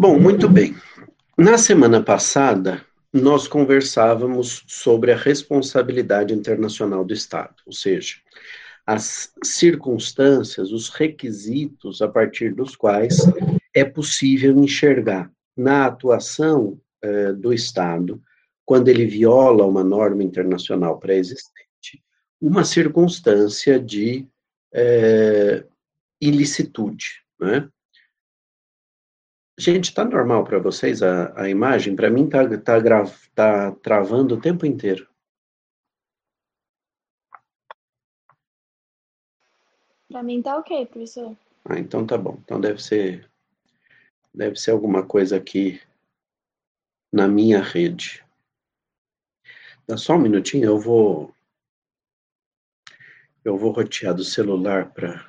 Bom, muito bem. Na semana passada, nós conversávamos sobre a responsabilidade internacional do Estado, ou seja, as circunstâncias, os requisitos a partir dos quais é possível enxergar na atuação eh, do Estado, quando ele viola uma norma internacional pré-existente, uma circunstância de eh, ilicitude, né? Gente, tá normal para vocês a, a imagem? Para mim tá, tá, tá travando o tempo inteiro. Para mim tá ok, professor. Ah, então tá bom. Então deve ser deve ser alguma coisa aqui na minha rede. Dá só um minutinho, eu vou eu vou rotear do celular para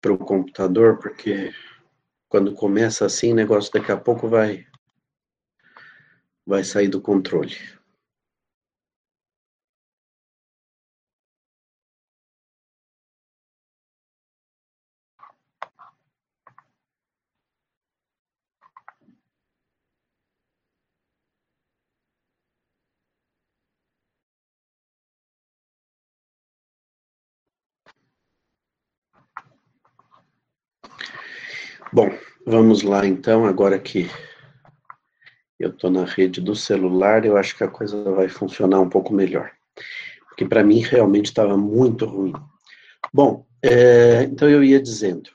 para o computador, porque quando começa assim, o negócio daqui a pouco vai vai sair do controle. Bom, vamos lá então, agora que eu estou na rede do celular, eu acho que a coisa vai funcionar um pouco melhor. Porque para mim realmente estava muito ruim. Bom, é, então eu ia dizendo.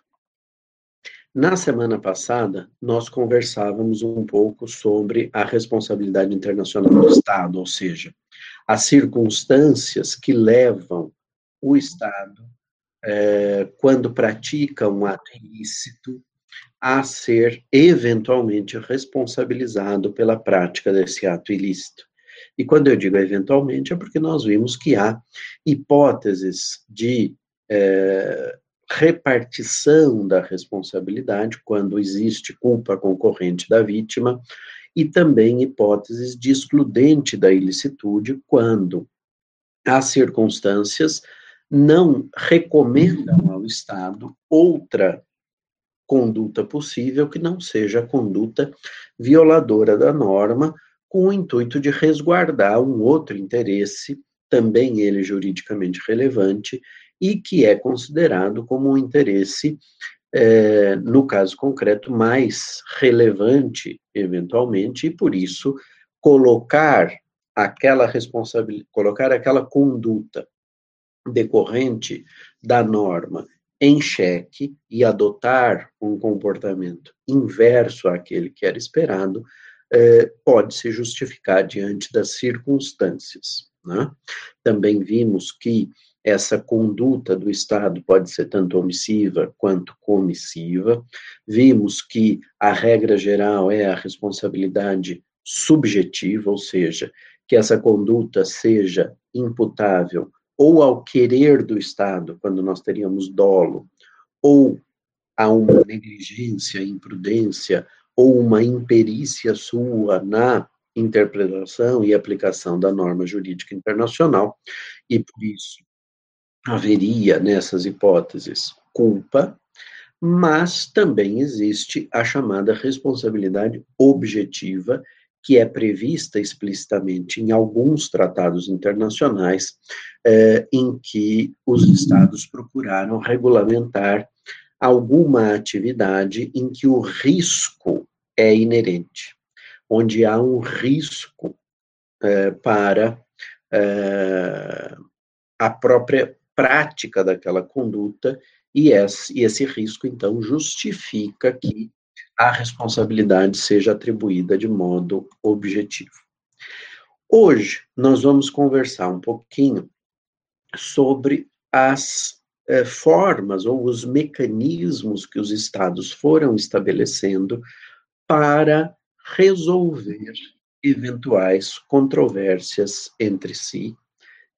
Na semana passada, nós conversávamos um pouco sobre a responsabilidade internacional do Estado, ou seja, as circunstâncias que levam o Estado, é, quando pratica um ato ilícito, a ser eventualmente responsabilizado pela prática desse ato ilícito. E quando eu digo eventualmente, é porque nós vimos que há hipóteses de é, repartição da responsabilidade quando existe culpa concorrente da vítima, e também hipóteses de excludente da ilicitude quando as circunstâncias não recomendam ao Estado outra conduta possível que não seja conduta violadora da norma, com o intuito de resguardar um outro interesse, também ele juridicamente relevante, e que é considerado como um interesse, é, no caso concreto, mais relevante, eventualmente, e por isso colocar aquela responsabilidade, colocar aquela conduta decorrente da norma em xeque e adotar um comportamento inverso àquele que era esperado, eh, pode se justificar diante das circunstâncias. Né? Também vimos que essa conduta do Estado pode ser tanto omissiva quanto comissiva. Vimos que a regra geral é a responsabilidade subjetiva, ou seja, que essa conduta seja imputável ou ao querer do Estado, quando nós teríamos dolo, ou a uma negligência, imprudência, ou uma imperícia sua na interpretação e aplicação da norma jurídica internacional, e por isso haveria nessas hipóteses culpa, mas também existe a chamada responsabilidade objetiva, que é prevista explicitamente em alguns tratados internacionais, eh, em que os estados procuraram regulamentar alguma atividade em que o risco é inerente, onde há um risco eh, para eh, a própria prática daquela conduta, e esse, e esse risco, então, justifica que a responsabilidade seja atribuída de modo objetivo. Hoje, nós vamos conversar um pouquinho sobre as eh, formas ou os mecanismos que os estados foram estabelecendo para resolver eventuais controvérsias entre si,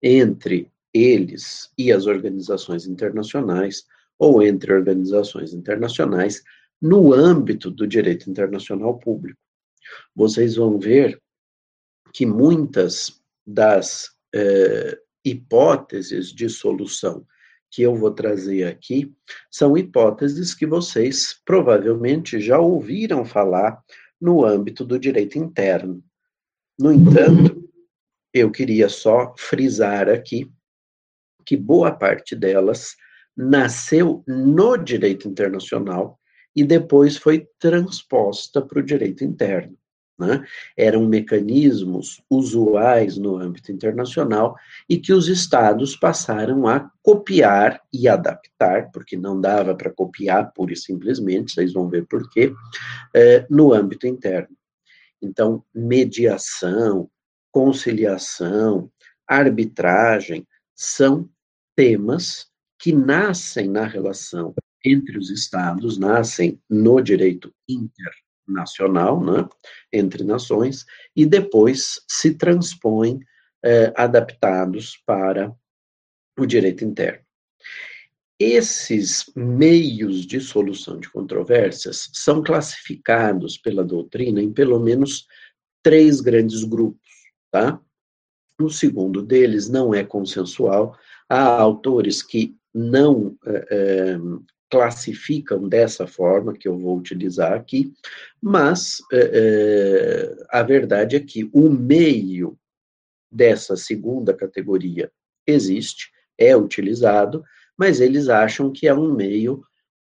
entre eles e as organizações internacionais, ou entre organizações internacionais, no âmbito do direito internacional público. Vocês vão ver que muitas das eh, hipóteses de solução que eu vou trazer aqui são hipóteses que vocês provavelmente já ouviram falar no âmbito do direito interno. No entanto, eu queria só frisar aqui que boa parte delas nasceu no direito internacional e depois foi transposta para o direito interno. Né? Eram mecanismos usuais no âmbito internacional e que os estados passaram a copiar e adaptar, porque não dava para copiar pura e simplesmente, vocês vão ver por quê, é, no âmbito interno. Então, mediação, conciliação, arbitragem são temas que nascem na relação entre os estados, nascem no direito internacional nacional, né, entre nações, e depois se transpõem eh, adaptados para o direito interno. Esses meios de solução de controvérsias são classificados pela doutrina em pelo menos três grandes grupos, tá? O segundo deles não é consensual, há autores que não é, classificam dessa forma, que eu vou utilizar aqui, mas é, a verdade é que o meio dessa segunda categoria existe, é utilizado, mas eles acham que é um meio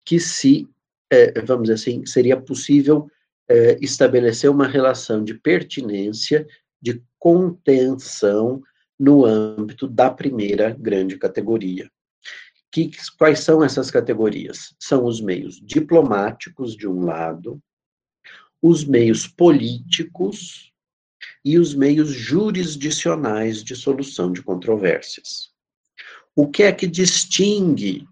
que se, é, vamos dizer assim, seria possível é, estabelecer uma relação de pertinência, de contenção no âmbito da primeira grande categoria. Que, quais são essas categorias? São os meios diplomáticos, de um lado, os meios políticos e os meios jurisdicionais de solução de controvérsias. O que é que distingue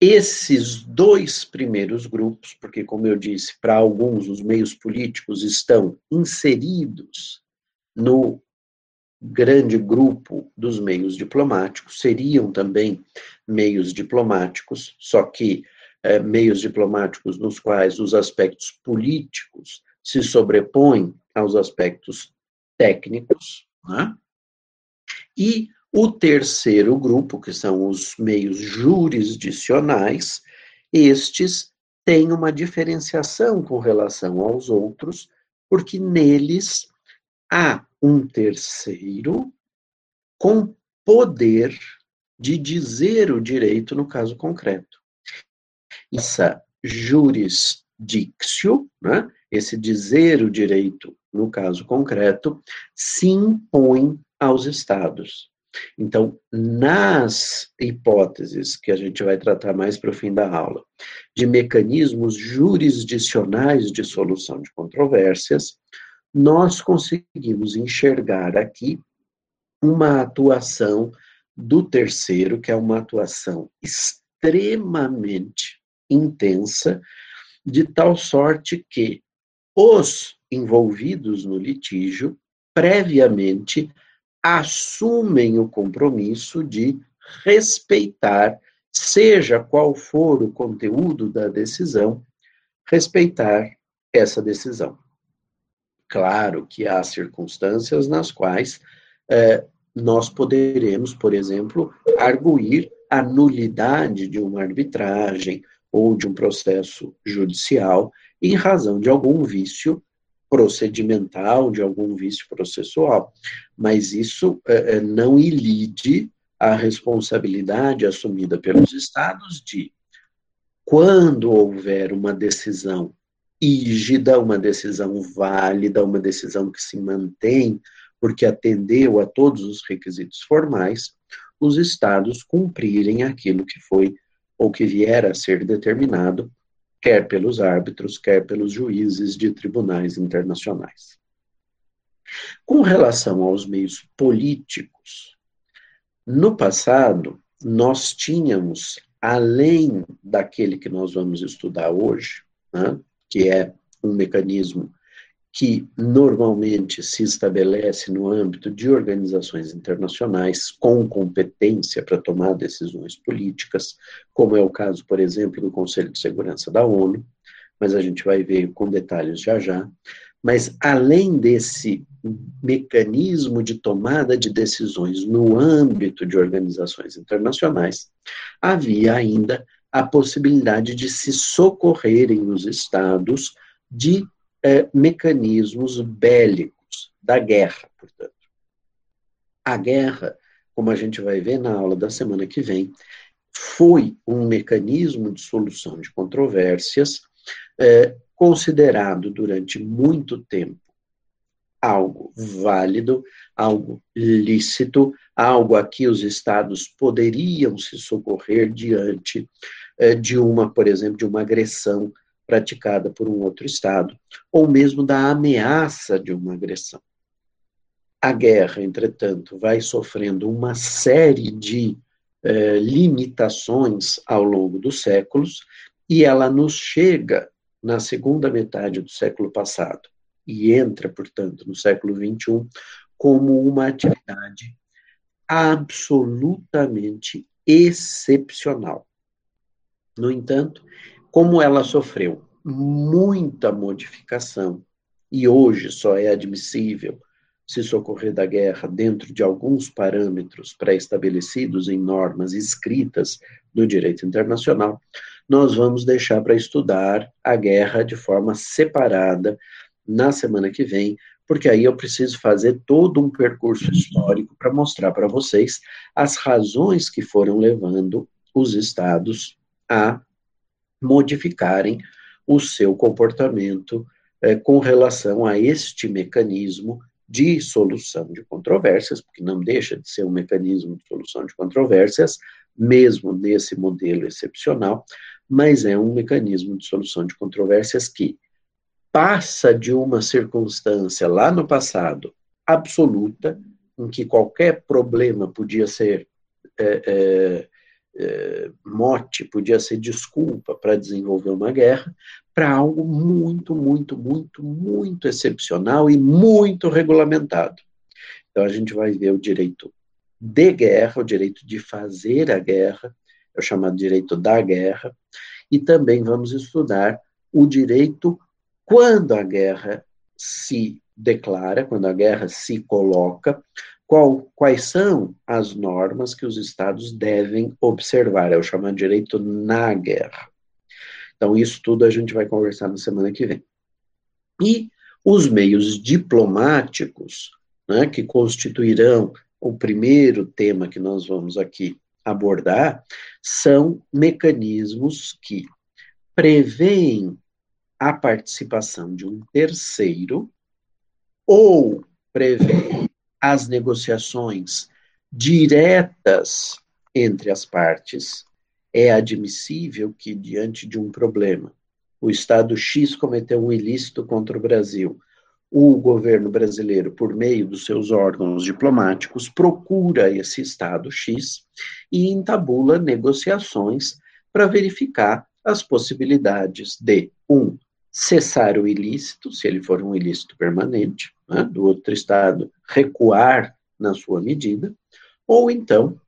esses dois primeiros grupos, porque, como eu disse, para alguns os meios políticos estão inseridos no grande grupo dos meios diplomáticos, seriam também meios diplomáticos, só que é, meios diplomáticos nos quais os aspectos políticos se sobrepõem aos aspectos técnicos, né? e o terceiro grupo, que são os meios jurisdicionais, estes têm uma diferenciação com relação aos outros, porque neles há um terceiro com poder de dizer o direito no caso concreto. Essa jurisdictio, né, esse dizer o direito no caso concreto, se impõe aos estados. Então, nas hipóteses que a gente vai tratar mais para o fim da aula, de mecanismos jurisdicionais de solução de controvérsias, nós conseguimos enxergar aqui uma atuação do terceiro, que é uma atuação extremamente intensa, de tal sorte que os envolvidos no litígio previamente assumem o compromisso de respeitar, seja qual for o conteúdo da decisão, respeitar essa decisão. Claro que há circunstâncias nas quais é, nós poderemos, por exemplo, arguir a nulidade de uma arbitragem ou de um processo judicial em razão de algum vício procedimental, de algum vício processual. Mas isso é, é não ilide a responsabilidade assumida pelos estados de, quando houver uma decisão rígida, uma decisão válida, uma decisão que se mantém, porque atendeu a todos os requisitos formais, os estados cumprirem aquilo que foi ou que vier a ser determinado, quer pelos árbitros, quer pelos juízes de tribunais internacionais. Com relação aos meios políticos, no passado, nós tínhamos, além daquele que nós vamos estudar hoje, né, que é um mecanismo que normalmente se estabelece no âmbito de organizações internacionais com competência para tomar decisões políticas, como é o caso, por exemplo, do Conselho de Segurança da ONU, mas a gente vai ver com detalhes já já. Mas além desse mecanismo de tomada de decisões no âmbito de organizações internacionais, havia ainda a possibilidade de se socorrerem os estados de é, mecanismos bélicos, da guerra, portanto. A guerra, como a gente vai ver na aula da semana que vem, foi um mecanismo de solução de controvérsias é, considerado durante muito tempo algo válido, algo lícito, algo a que os estados poderiam se socorrer diante é, de uma, por exemplo, de uma agressão praticada por um outro estado, ou mesmo da ameaça de uma agressão. A guerra, entretanto, vai sofrendo uma série de eh, limitações ao longo dos séculos, e ela nos chega na segunda metade do século passado e entra, portanto, no século XXI como uma atividade absolutamente excepcional. No entanto, como ela sofreu muita modificação e hoje só é admissível se socorrer da guerra dentro de alguns parâmetros pré-estabelecidos em normas escritas do direito internacional, nós vamos deixar para estudar a guerra de forma separada na semana que vem, porque aí eu preciso fazer todo um percurso histórico para mostrar para vocês as razões que foram levando os estados a modificarem o seu comportamento eh, com relação a este mecanismo de solução de controvérsias, porque não deixa de ser um mecanismo de solução de controvérsias, mesmo nesse modelo excepcional, mas é um mecanismo de solução de controvérsias que passa de uma circunstância lá no passado absoluta, em que qualquer problema podia ser é, é, é, mote, podia ser desculpa para desenvolver uma guerra, para algo muito, muito, muito, muito excepcional e muito regulamentado. Então, a gente vai ver o direito de guerra, o direito de fazer a guerra, é o chamado direito da guerra, e também vamos estudar o direito quando a guerra se declara, quando a guerra se coloca, qual, quais são as normas que os estados devem observar, é o chamado direito na guerra. Então, isso tudo a gente vai conversar na semana que vem. E os meios diplomáticos, né, que constituirão o primeiro tema que nós vamos aqui abordar, são mecanismos que prevêem a participação de um terceiro ou prevêem as negociações diretas entre as partes é admissível que, diante de um problema, o Estado X cometeu um ilícito contra o Brasil, o governo brasileiro, por meio dos seus órgãos diplomáticos, procura esse Estado X e entabula negociações para verificar as possibilidades de, um, cessar o ilícito, se ele for um ilícito permanente, né, do outro Estado recuar na sua medida, ou então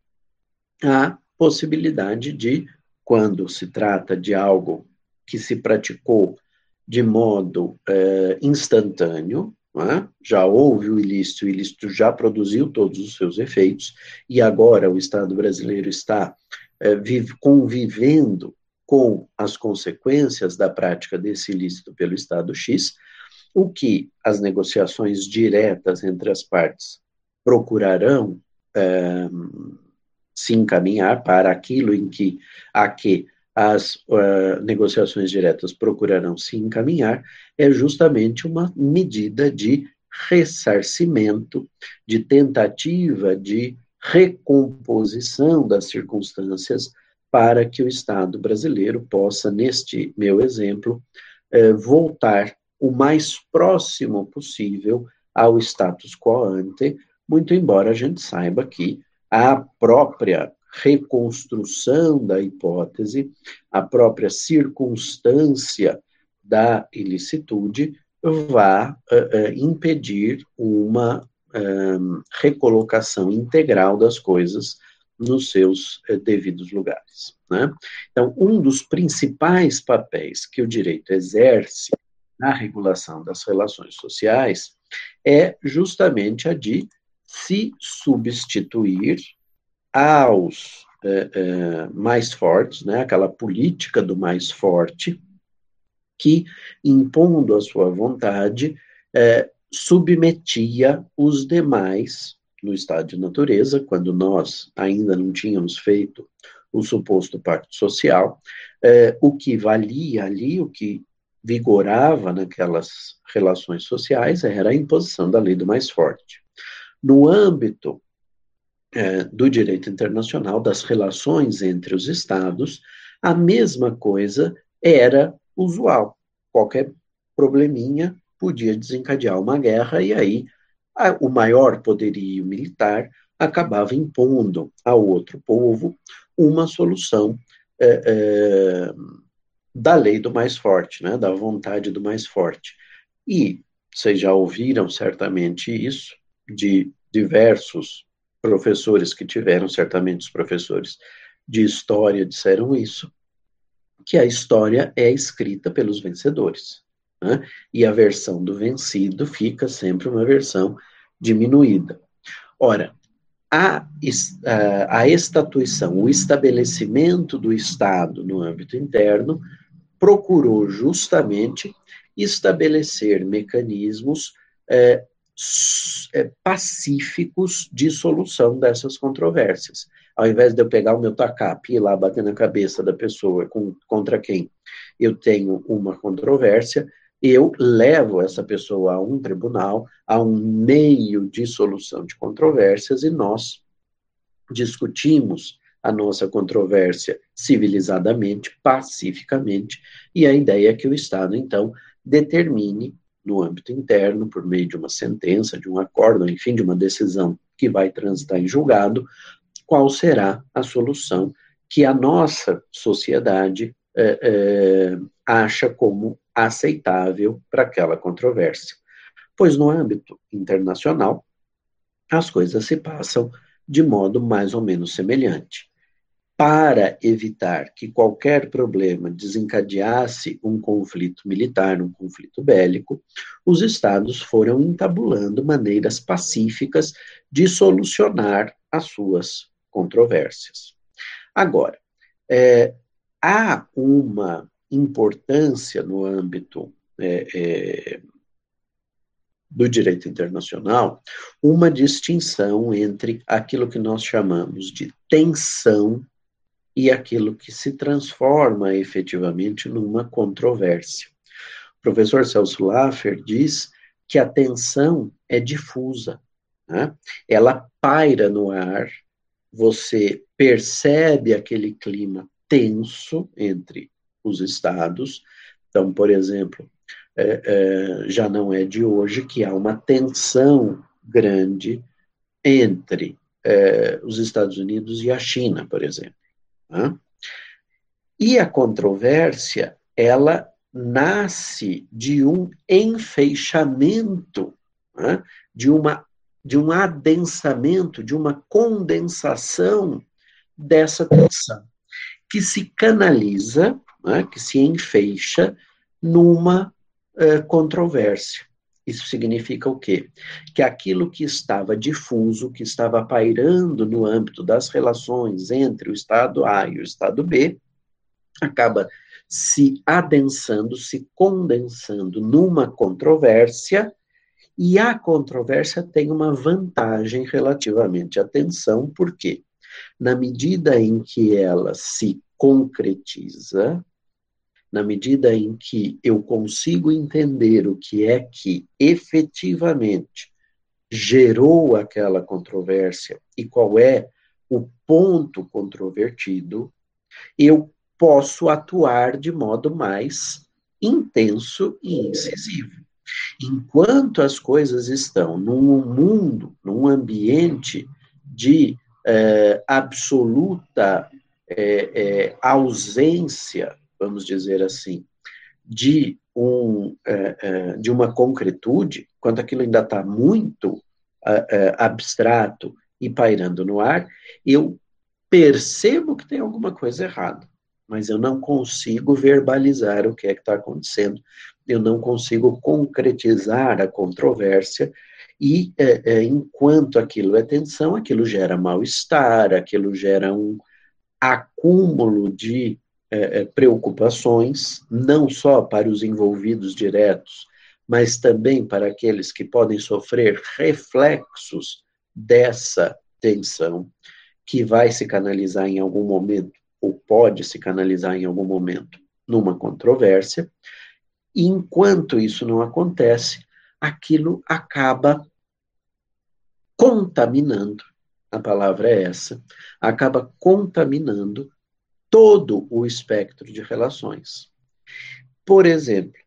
a possibilidade de, quando se trata de algo que se praticou de modo é, instantâneo, é? já houve o ilícito, o ilícito já produziu todos os seus efeitos, e agora o Estado brasileiro está é, vive, convivendo com as consequências da prática desse ilícito pelo Estado X, o que as negociações diretas entre as partes procurarão é, se encaminhar para aquilo em que a que as uh, negociações diretas procurarão se encaminhar é justamente uma medida de ressarcimento, de tentativa de recomposição das circunstâncias para que o Estado brasileiro possa, neste meu exemplo, eh, voltar o mais próximo possível ao status quo ante, muito embora a gente saiba que a própria reconstrução da hipótese, a própria circunstância da ilicitude vá uh, uh, impedir uma recolocação integral das coisas nos seus devidos lugares. Né? Então, um dos principais papéis que o direito exerce na regulação das relações sociais é justamente a de se substituir aos é, é, mais fortes, né, aquela política do mais forte, que, impondo a sua vontade, submetia os demais no estado de natureza, quando nós ainda não tínhamos feito o suposto pacto social, é, o que valia ali, o que vigorava naquelas relações sociais era a imposição da lei do mais forte. No âmbito é, do direito internacional, das relações entre os Estados, a mesma coisa era usual. Qualquer probleminha podia desencadear uma guerra, e aí a, o maior poderio militar acabava impondo ao outro povo uma solução é, é, da lei do mais forte, né, da vontade do mais forte. E vocês já ouviram certamente isso de diversos professores que tiveram, certamente os professores de história disseram isso, que a história é escrita pelos vencedores. Né? E a versão do vencido fica sempre uma versão diminuída. Ora, a, a estatuição, o estabelecimento do Estado no âmbito interno, procurou justamente estabelecer mecanismos é, é, pacíficos de solução dessas controvérsias. Ao invés de eu pegar o meu tacape e ir lá bater na cabeça da pessoa com, contra quem eu tenho uma controvérsia, eu levo essa pessoa a um tribunal, a um meio de solução de controvérsias e nós discutimos a nossa controvérsia civilizadamente, pacificamente, e a ideia é que o Estado, então, determine no âmbito interno, por meio de uma sentença, de um acordo, enfim, de uma decisão que vai transitar em julgado, qual será a solução que a nossa sociedade é, é, acha como aceitável para aquela controvérsia. Pois no âmbito internacional, as coisas se passam de modo mais ou menos semelhante. Para evitar que qualquer problema desencadeasse um conflito militar, um conflito bélico, os estados foram entabulando maneiras pacíficas de solucionar as suas controvérsias. Agora, é, há uma importância no âmbito é, é, do direito internacional uma distinção entre aquilo que nós chamamos de tensão e aquilo que se transforma efetivamente numa controvérsia. O professor Celso Laffer diz que a tensão é difusa, né? ela paira no ar, você percebe aquele clima tenso entre os estados. Então, por exemplo, é, é, já não é de hoje que há uma tensão grande entre é, os Estados Unidos e a China, por exemplo. Né? E a controvérsia, ela nasce de um enfeixamento, né? de, uma, de um adensamento, de uma condensação dessa tensão, que se canaliza né, que se enfeixa numa uh, controvérsia. Isso significa o quê? Que aquilo que estava difuso, que estava pairando no âmbito das relações entre o Estado A e o Estado B, acaba se adensando, se condensando numa controvérsia, e a controvérsia tem uma vantagem relativamente à tensão, por quê? Na medida em que ela se concretiza, na medida em que eu consigo entender o que é que efetivamente gerou aquela controvérsia e qual é o ponto controvertido, eu posso atuar de modo mais intenso e incisivo. Enquanto as coisas estão num mundo, num ambiente de é, absoluta é, é, ausência vamos dizer assim, de, um, é, é, de uma concretude, quando aquilo ainda está muito é, abstrato e pairando no ar, eu percebo que tem alguma coisa errada. mas eu não consigo verbalizar o que é que está acontecendo, eu não consigo concretizar a controvérsia, e é, é, enquanto aquilo é tensão, aquilo gera mal-estar, aquilo gera um acúmulo de é, é preocupações, não só para os envolvidos diretos, mas também para aqueles que podem sofrer reflexos dessa tensão, que vai se canalizar em algum momento, ou pode se canalizar em algum momento, numa controvérsia. E enquanto isso não acontece, aquilo acaba contaminando a palavra é essa, acaba contaminando todo o espectro de relações. Por exemplo,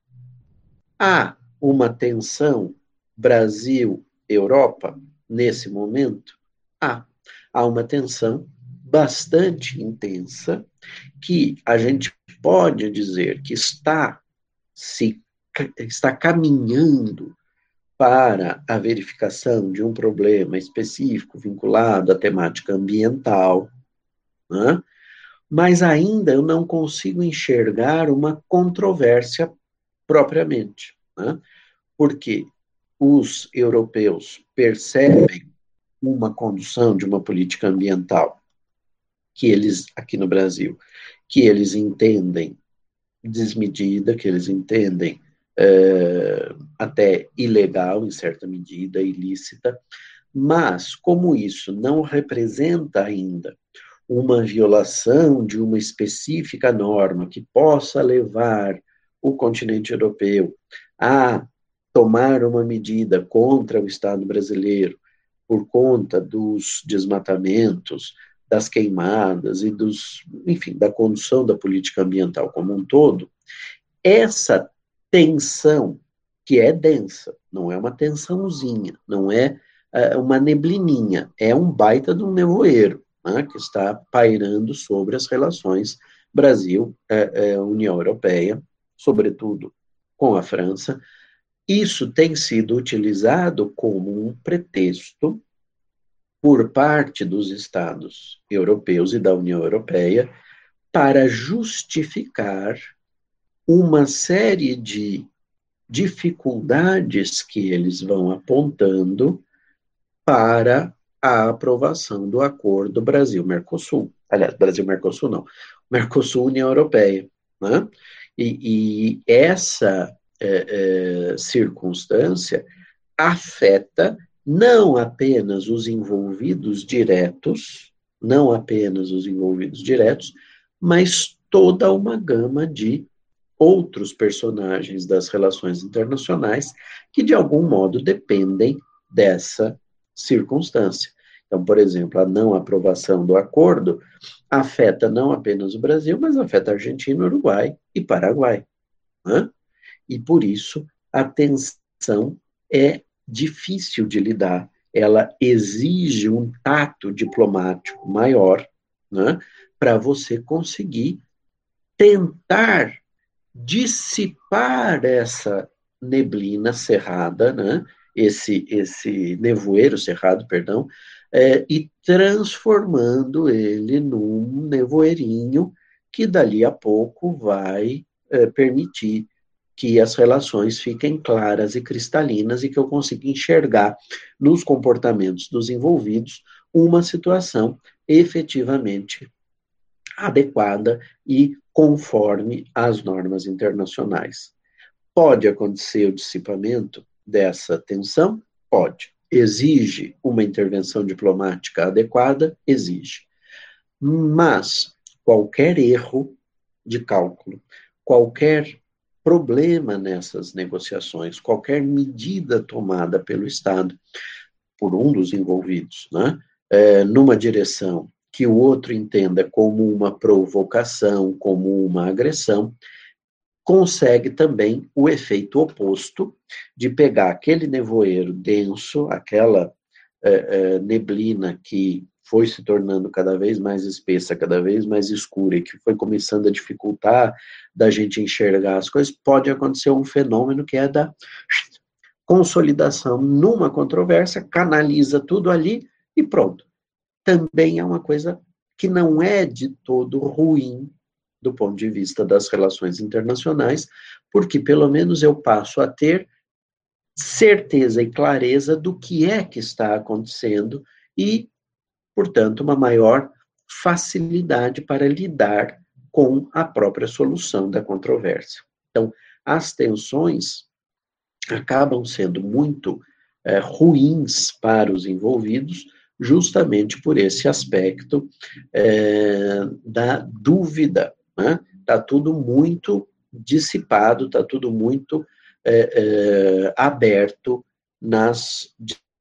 há uma tensão Brasil-Europa nesse momento? Há. Há uma tensão bastante intensa que a gente pode dizer que está se está caminhando para a verificação de um problema específico vinculado à temática ambiental, né? Mas ainda eu não consigo enxergar uma controvérsia propriamente, né? porque os europeus percebem uma condução de uma política ambiental que eles, aqui no Brasil, que eles entendem desmedida, que eles entendem é, até ilegal, em certa medida, ilícita, mas como isso não representa ainda uma violação de uma específica norma que possa levar o continente europeu a tomar uma medida contra o Estado brasileiro por conta dos desmatamentos, das queimadas e dos, enfim, da condução da política ambiental como um todo, essa tensão, que é densa, não é uma tensãozinha, não é uh, uma neblininha, é um baita de um nevoeiro né, que está pairando sobre as relações Brasil-União Europeia, sobretudo com a França. Isso tem sido utilizado como um pretexto por parte dos Estados europeus e da União Europeia para justificar uma série de dificuldades que eles vão apontando para a aprovação do acordo Brasil-Mercosul. Aliás, Brasil-Mercosul não, Mercosul-União Europeia. Né? E, e essa é, é, circunstância afeta não apenas os envolvidos diretos, não apenas os envolvidos diretos, mas toda uma gama de outros personagens das relações internacionais que, de algum modo, dependem dessa circunstância. Então, por exemplo, a não aprovação do acordo afeta não apenas o Brasil, mas afeta Argentina, Uruguai e Paraguai. Né? E por isso a tensão é difícil de lidar, ela exige um tato diplomático maior né, para você conseguir tentar dissipar essa neblina cerrada, né? Esse, esse nevoeiro cerrado, perdão, é, e transformando ele num nevoeirinho que dali a pouco vai é, permitir que as relações fiquem claras e cristalinas e que eu consiga enxergar nos comportamentos dos envolvidos uma situação efetivamente adequada e conforme às normas internacionais. Pode acontecer o dissipamento dessa tensão? Pode. Exige uma intervenção diplomática adequada? Exige. Mas qualquer erro de cálculo, qualquer problema nessas negociações, qualquer medida tomada pelo Estado, por um dos envolvidos, né, é, numa direção que o outro entenda como uma provocação, como uma agressão, consegue também o efeito oposto de pegar aquele nevoeiro denso, aquela é, é, neblina que foi se tornando cada vez mais espessa, cada vez mais escura, e que foi começando a dificultar da gente enxergar as coisas, pode acontecer um fenômeno que é da consolidação numa controvérsia, canaliza tudo ali e pronto. Também é uma coisa que não é de todo ruim, do ponto de vista das relações internacionais, porque pelo menos eu passo a ter certeza e clareza do que é que está acontecendo e, portanto, uma maior facilidade para lidar com a própria solução da controvérsia. Então, as tensões acabam sendo muito é, ruins para os envolvidos, justamente por esse aspecto é, da dúvida. Né? Tá tudo muito dissipado, está tudo muito é, é, aberto nas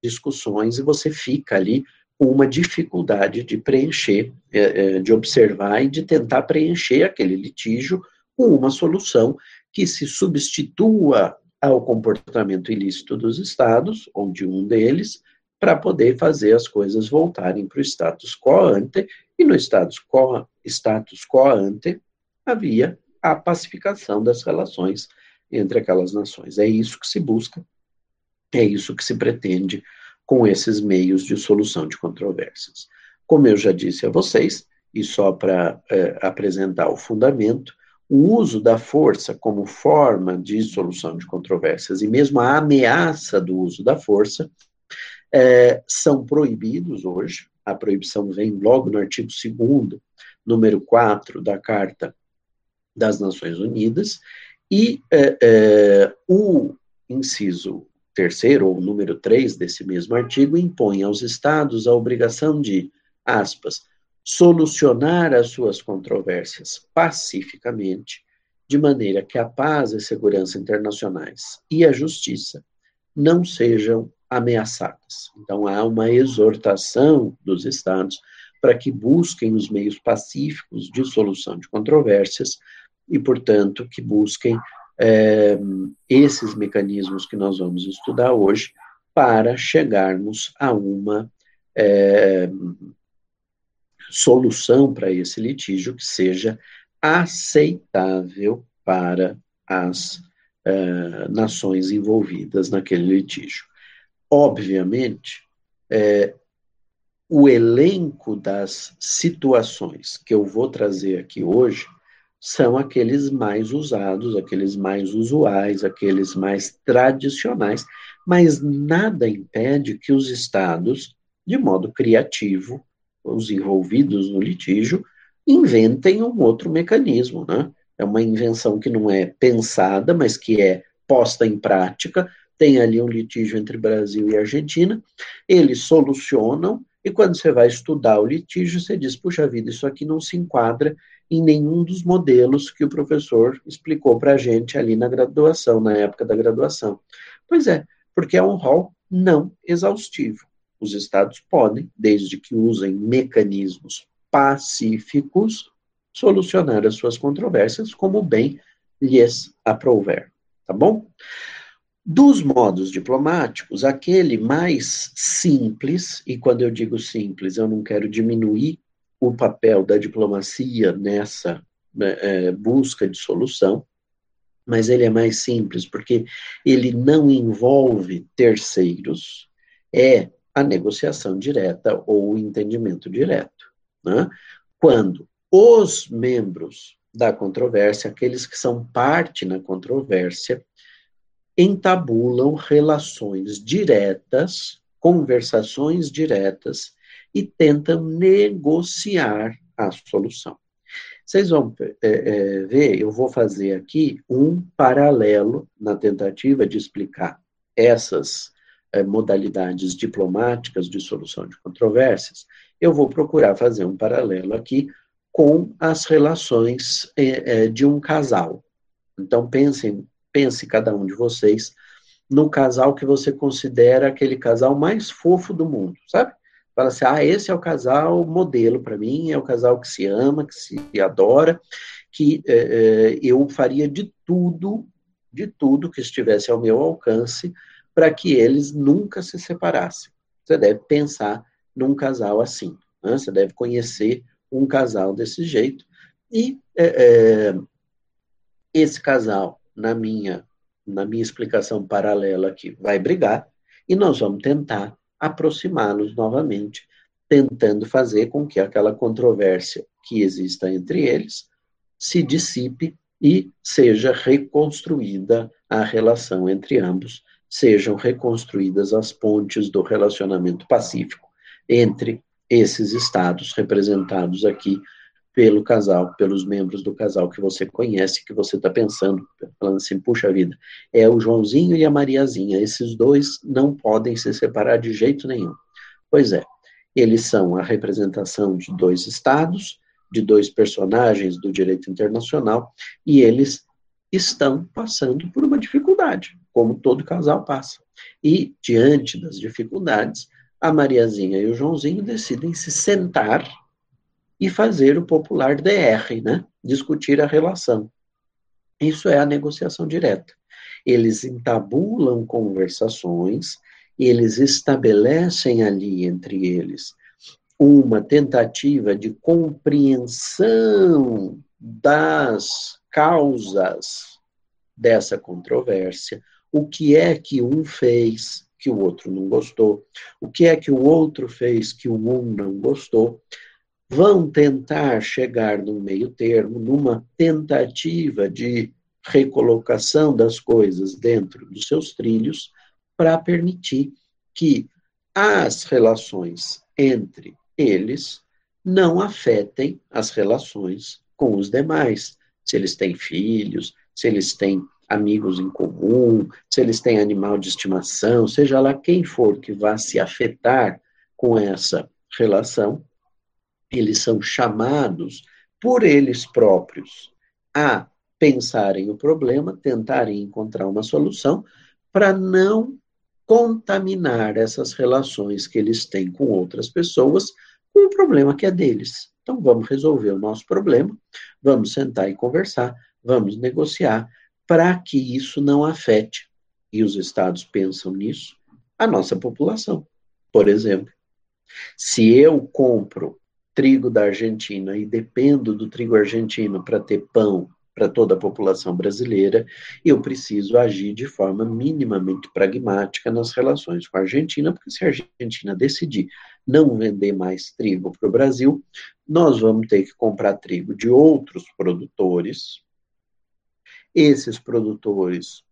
discussões e você fica ali com uma dificuldade de preencher, é, é, de observar e de tentar preencher aquele litígio com uma solução que se substitua ao comportamento ilícito dos estados, ou de um deles, para poder fazer as coisas voltarem para o status quo ante, e no status quo, status quo ante havia a pacificação das relações entre aquelas nações. É isso que se busca, é isso que se pretende com esses meios de solução de controvérsias. Como eu já disse a vocês, e só para é, apresentar o fundamento, o uso da força como forma de solução de controvérsias e mesmo a ameaça do uso da força é, são proibidos hoje. A proibição vem logo no artigo 2, número 4 da Carta das Nações Unidas, e é, é, o inciso terceiro, ou número 3 desse mesmo artigo, impõe aos Estados a obrigação de, aspas, solucionar as suas controvérsias pacificamente, de maneira que a paz e segurança internacionais e a justiça não sejam ameaçadas. Então, há uma exortação dos Estados para que busquem os meios pacíficos de solução de controvérsias e, portanto, que busquem é, esses mecanismos que nós vamos estudar hoje para chegarmos a uma é, solução para esse litígio que seja aceitável para as uh, nações envolvidas naquele litígio. Obviamente, é, o elenco das situações que eu vou trazer aqui hoje são aqueles mais usados, aqueles mais usuais, aqueles mais tradicionais, mas nada impede que os estados, de modo criativo, os envolvidos no litígio inventem um outro mecanismo, né? É uma invenção que não é pensada, mas que é posta em prática. Tem ali um litígio entre Brasil e Argentina, eles solucionam, e quando você vai estudar o litígio, você diz: puxa vida, isso aqui não se enquadra em nenhum dos modelos que o professor explicou para a gente ali na graduação, na época da graduação. Pois é, porque é um rol não exaustivo. Os estados podem, desde que usem mecanismos pacíficos, solucionar as suas controvérsias como bem lhes aprouver. Tá bom? Dos modos diplomáticos, aquele mais simples, e quando eu digo simples, eu não quero diminuir o papel da diplomacia nessa né, é, busca de solução, mas ele é mais simples porque ele não envolve terceiros, é a negociação direta ou o entendimento direto. Né? Quando os membros da controvérsia, aqueles que são parte na controvérsia, entabulam relações diretas, conversações diretas e tentam negociar a solução. Vocês vão é, é, ver, eu vou fazer aqui um paralelo na tentativa de explicar essas é, modalidades diplomáticas de solução de controvérsias, eu vou procurar fazer um paralelo aqui com as relações de um casal. Então, pensem, pense cada um de vocês no casal que você considera aquele casal mais fofo do mundo, sabe? Fala assim, ah, esse é o casal modelo para mim, é o casal que se ama, que se adora, que é, eu faria de tudo, de tudo que estivesse ao meu alcance para que eles nunca se separassem. Você deve pensar num casal assim. Né? Você deve conhecer um casal desse jeito. E é, é, esse casal, na minha, na minha explicação paralela aqui, vai brigar e nós vamos tentar aproximá-los novamente, tentando fazer com que aquela controvérsia que exista entre eles se dissipe e seja reconstruída a relação entre ambos, sejam reconstruídas as pontes do relacionamento pacífico entre esses estados representados aqui pelo casal, pelos membros do casal que você conhece, que você está pensando, falando assim, puxa vida, é o Joãozinho e a Mariazinha, esses dois não podem se separar de jeito nenhum. Pois é, eles são a representação de dois estados, de dois personagens do direito internacional, e eles estão passando por uma dificuldade, como todo casal passa. E, diante das dificuldades, a Mariazinha e o Joãozinho decidem se sentar e fazer o popular DR, né? Discutir a relação. Isso é a negociação direta. Eles entabulam conversações, eles estabelecem ali entre eles uma tentativa de compreensão das causas dessa controvérsia, o que é que um fez que o outro não gostou, o que é que o outro fez que o um não gostou, vão tentar chegar no meio termo, numa tentativa de recolocação das coisas dentro dos seus trilhos, para permitir que as relações entre eles não afetem as relações com os demais. Se eles têm filhos, se eles têm amigos em comum, se eles têm animal de estimação, seja lá quem for que vá se afetar com essa relação, eles são chamados por eles próprios a pensarem o problema, tentarem encontrar uma solução para não contaminar essas relações que eles têm com outras pessoas com o problema que é deles. Então vamos resolver o nosso problema, vamos sentar e conversar, vamos negociar para que isso não afete, e os estados pensam nisso, a nossa população. Por exemplo, se eu compro trigo da Argentina e dependo do trigo argentino para ter pão para toda a população brasileira, eu preciso agir de forma minimamente pragmática nas relações com a Argentina, porque se a Argentina decidir não vender mais trigo para o Brasil, nós vamos ter que comprar trigo de outros produtores. Esses produtores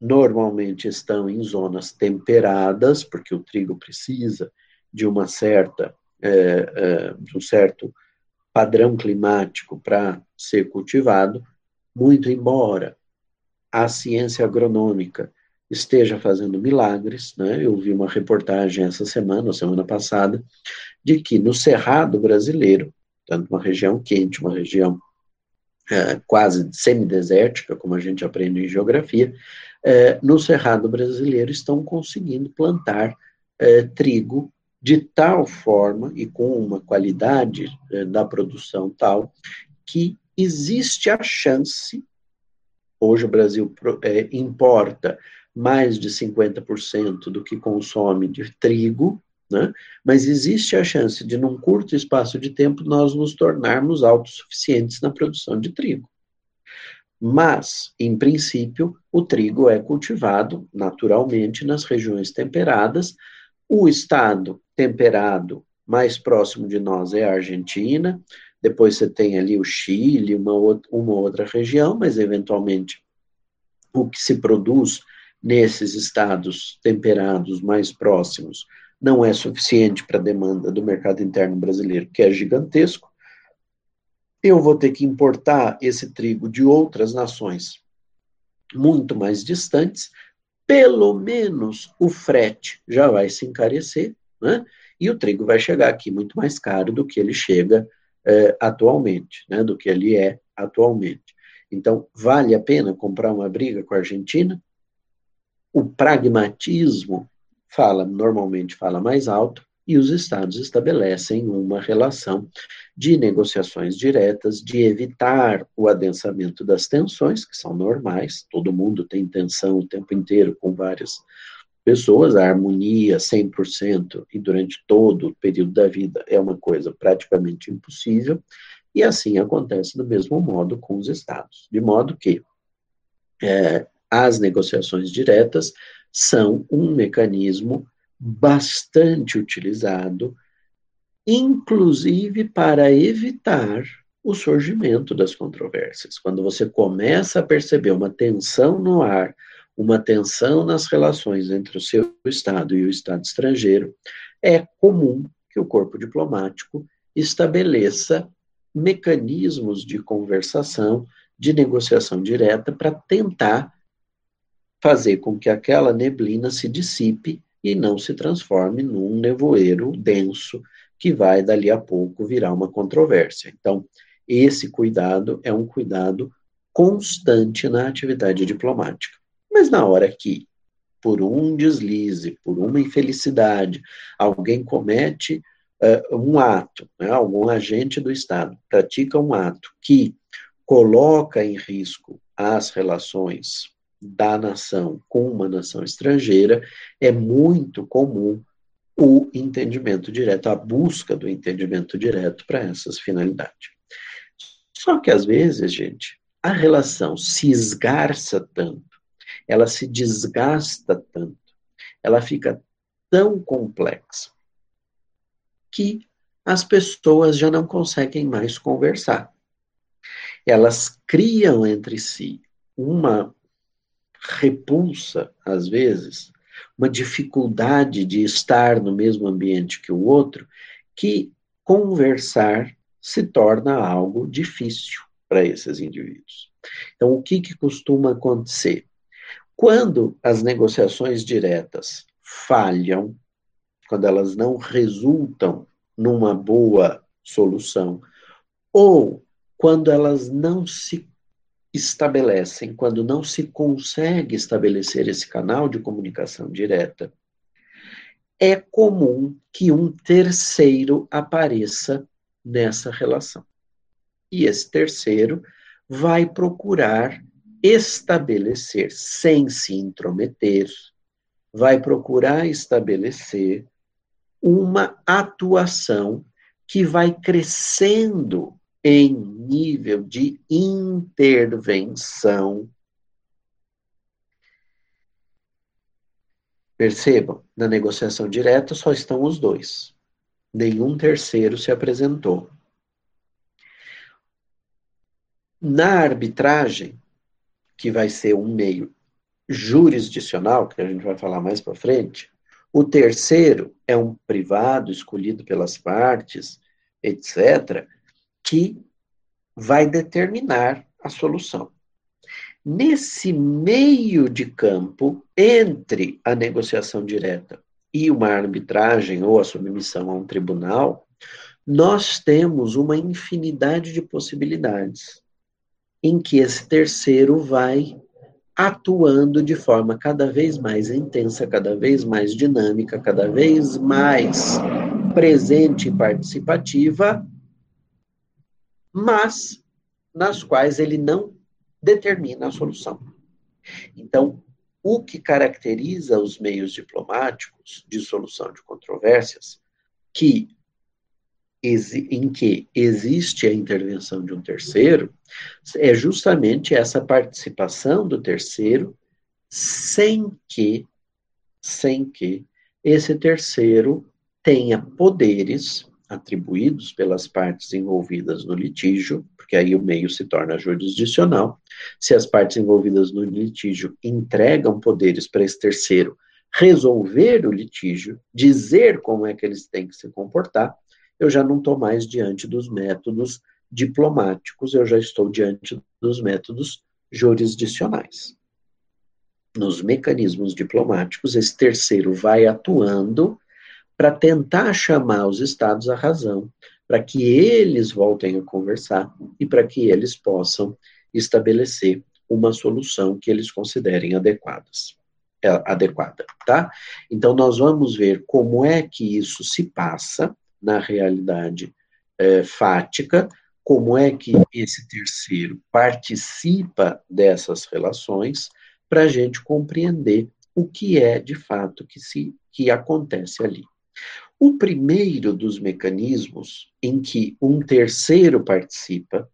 normalmente estão em zonas temperadas, porque o trigo precisa de uma certa é, é, de um certo padrão climático para ser cultivado, muito embora a ciência agronômica esteja fazendo milagres, né? Eu vi uma reportagem essa semana, semana passada, de que no Cerrado brasileiro, tanto uma região quente, uma região é, quase semidesértica, como a gente aprende em geografia, é, no Cerrado brasileiro estão conseguindo plantar é, trigo de tal forma e com uma qualidade eh, da produção tal que existe a chance, hoje o Brasil eh, importa mais de 50% do que consome de trigo, né? mas existe a chance de, num curto espaço de tempo, nós nos tornarmos autossuficientes na produção de trigo. Mas, em princípio, o trigo é cultivado naturalmente nas regiões temperadas, o estado temperado mais próximo de nós é a Argentina, depois você tem ali o Chile, uma, outra, uma outra região, mas eventualmente o que se produz nesses estados temperados mais próximos não é suficiente para a demanda do mercado interno brasileiro, que é gigantesco. Eu vou ter que importar esse trigo de outras nações muito mais distantes, pelo menos o frete já vai se encarecer, né? e o trigo vai chegar aqui muito mais caro do que ele chega é, atualmente, né? do que ele é atualmente. Então, vale a pena comprar uma briga com a Argentina? O pragmatismo fala, normalmente fala mais alto, e os estados estabelecem uma relação de negociações diretas, de evitar o adensamento das tensões, que são normais, todo mundo tem tensão o tempo inteiro com várias pessoas, a harmonia 100% e durante todo o período da vida é uma coisa praticamente impossível, e assim acontece do mesmo modo com os estados, de modo que é, as negociações diretas são um mecanismo bastante utilizado, inclusive para evitar o surgimento das controvérsias. Quando você começa a perceber uma tensão no ar, uma tensão nas relações entre o seu Estado e o Estado estrangeiro, é comum que o corpo diplomático estabeleça mecanismos de conversação, de negociação direta, para tentar fazer com que aquela neblina se dissipe e não se transforme num nevoeiro denso que vai dali a pouco virar uma controvérsia. Então, esse cuidado é um cuidado constante na atividade diplomática. Mas na hora que, por um deslize, por uma infelicidade, alguém comete uh, um ato, né, algum agente do Estado pratica um ato que coloca em risco as relações da nação com uma nação estrangeira, é muito comum o entendimento direto, a busca do entendimento direto para essas finalidades. Só que às vezes, gente, a relação se esgarça tanto, ela se desgasta tanto, ela fica tão complexa que as pessoas já não conseguem mais conversar. Elas criam entre si uma repulsa, às vezes, uma dificuldade de estar no mesmo ambiente que o outro, que conversar se torna algo difícil para esses indivíduos. Então, o que, que costuma acontecer? Quando as negociações diretas falham, quando elas não resultam numa boa solução, ou quando elas não se estabelecem, quando não se consegue estabelecer esse canal de comunicação direta, é comum que um terceiro apareça nessa relação. E esse terceiro vai procurar estabelecer, sem se intrometer, vai procurar estabelecer uma atuação que vai crescendo em nível de intervenção. Percebam, na negociação direta só estão os dois. Nenhum terceiro se apresentou. Na arbitragem, que vai ser um meio jurisdicional, que a gente vai falar mais para frente, o terceiro é um privado escolhido pelas partes, etc., que vai determinar a solução. Nesse meio de campo, entre a negociação direta e uma arbitragem ou a submissão a um tribunal, nós temos uma infinidade de possibilidades em que esse terceiro vai atuando de forma cada vez mais intensa, cada vez mais dinâmica, cada vez mais presente e participativa mas nas quais ele não determina a solução. Então, o que caracteriza os meios diplomáticos de solução de controvérsias, que em que existe a intervenção de um terceiro, é justamente essa participação do terceiro, sem que, sem que esse terceiro tenha poderes atribuídos pelas partes envolvidas no litígio, porque aí o meio se torna jurisdicional. Se as partes envolvidas no litígio entregam poderes para esse terceiro resolver o litígio, dizer como é que eles têm que se comportar, eu já não estou mais diante dos métodos diplomáticos, eu já estou diante dos métodos jurisdicionais. Nos mecanismos diplomáticos, esse terceiro vai atuando para tentar chamar os estados à razão, para que eles voltem a conversar e para que eles possam estabelecer uma solução que eles considerem adequadas, é, adequada, tá? Então nós vamos ver como é que isso se passa na realidade é, fática, como é que esse terceiro participa dessas relações, para a gente compreender o que é de fato que se que acontece ali. O primeiro dos mecanismos em que um terceiro participa,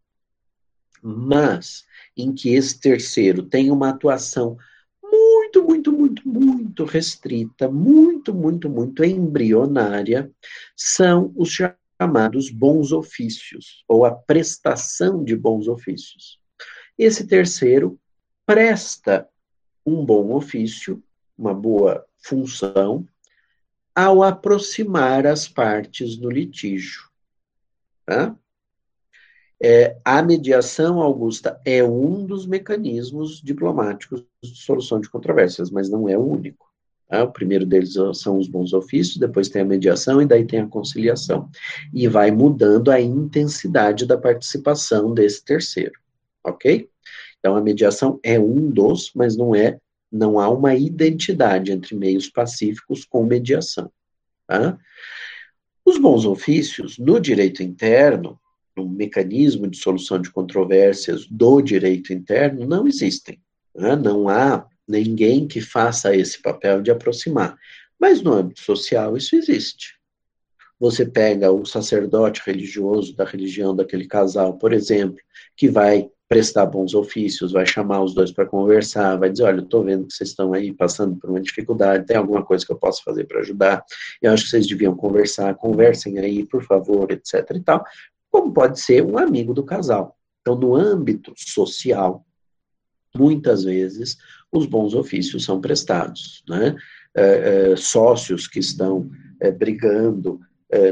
mas em que esse terceiro tem uma atuação muito, muito, muito, muito restrita, muito, muito, muito embrionária, são os chamados bons ofícios, ou a prestação de bons ofícios. Esse terceiro presta um bom ofício, uma boa função, ao aproximar as partes no litígio. Tá? É, a mediação, Augusta, é um dos mecanismos diplomáticos de solução de controvérsias, mas não é o único. Tá? O primeiro deles são os bons ofícios, depois tem a mediação e daí tem a conciliação. E vai mudando a intensidade da participação desse terceiro, ok? Então a mediação é um dos, mas não é, não há uma identidade entre meios pacíficos com mediação. Tá? Os bons ofícios, no direito interno, no mecanismo de solução de controvérsias do direito interno, não existem. Né? Não há ninguém que faça esse papel de aproximar. Mas no âmbito social isso existe. Você pega o sacerdote religioso da religião daquele casal, por exemplo, que vai prestar bons ofícios, vai chamar os dois para conversar, vai dizer, olha, eu estou vendo que vocês estão aí passando por uma dificuldade, tem alguma coisa que eu posso fazer para ajudar? Eu acho que vocês deviam conversar, conversem aí, por favor, etc e tal. Como pode ser um amigo do casal. Então, no âmbito social, muitas vezes os bons ofícios são prestados. Né? É, é, sócios que estão é, brigando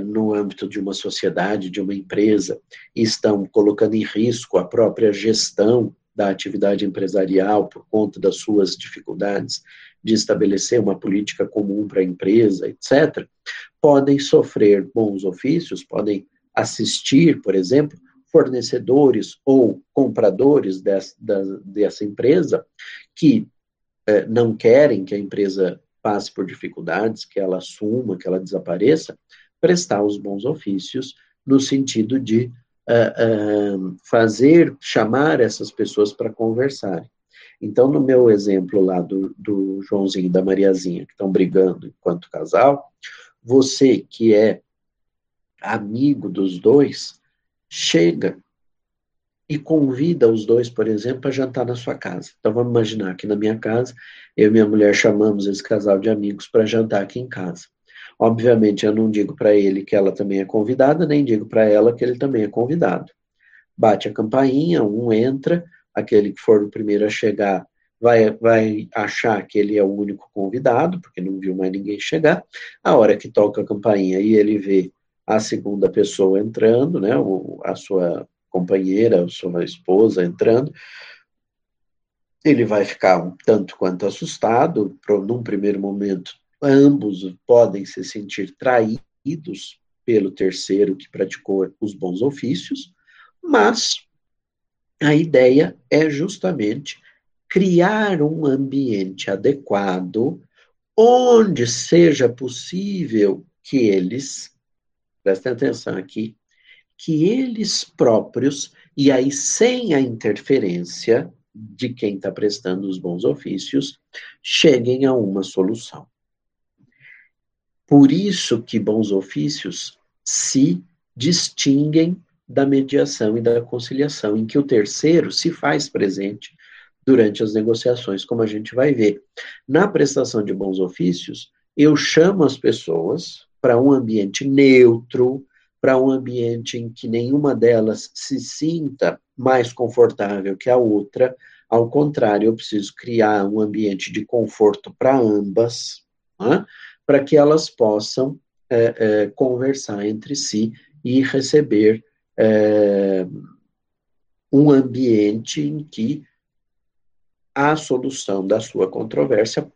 no âmbito de uma sociedade, de uma empresa, estão colocando em risco a própria gestão da atividade empresarial por conta das suas dificuldades de estabelecer uma política comum para a empresa, etc., podem sofrer bons ofícios, podem assistir, por exemplo, fornecedores ou compradores dessa, dessa empresa que eh, não querem que a empresa passe por dificuldades, que ela assuma, que ela desapareça, prestar os bons ofícios no sentido de uh, uh, fazer, chamar essas pessoas para conversarem. Então, no meu exemplo lá do, do Joãozinho e da Mariazinha, que estão brigando enquanto casal, você que é amigo dos dois, chega e convida os dois, por exemplo, a jantar na sua casa. Então vamos imaginar que na minha casa, eu e minha mulher chamamos esse casal de amigos para jantar aqui em casa. Obviamente, eu não digo para ele que ela também é convidada, nem digo para ela que ele também é convidado. Bate a campainha, um entra, aquele que for o primeiro a chegar vai, vai achar que ele é o único convidado, porque não viu mais ninguém chegar. A hora que toca a campainha e ele vê a segunda pessoa entrando, né, a sua companheira, a sua esposa entrando, ele vai ficar um tanto quanto assustado, num primeiro momento, ambos podem se sentir traídos pelo terceiro que praticou os bons ofícios, mas a ideia é justamente criar um ambiente adequado onde seja possível que eles prestem atenção aqui, que eles próprios, e aí sem a interferência de quem está prestando os bons ofícios, cheguem a uma solução. Por isso que bons ofícios se distinguem da mediação e da conciliação, em que o terceiro se faz presente durante as negociações, como a gente vai ver. Na prestação de bons ofícios, eu chamo as pessoas para um ambiente neutro, para um ambiente em que nenhuma delas se sinta mais confortável que a outra. Ao contrário, eu preciso criar um ambiente de conforto para ambas, para que elas possam é, é, conversar entre si e receber é, um ambiente em que a solução da sua controvérsia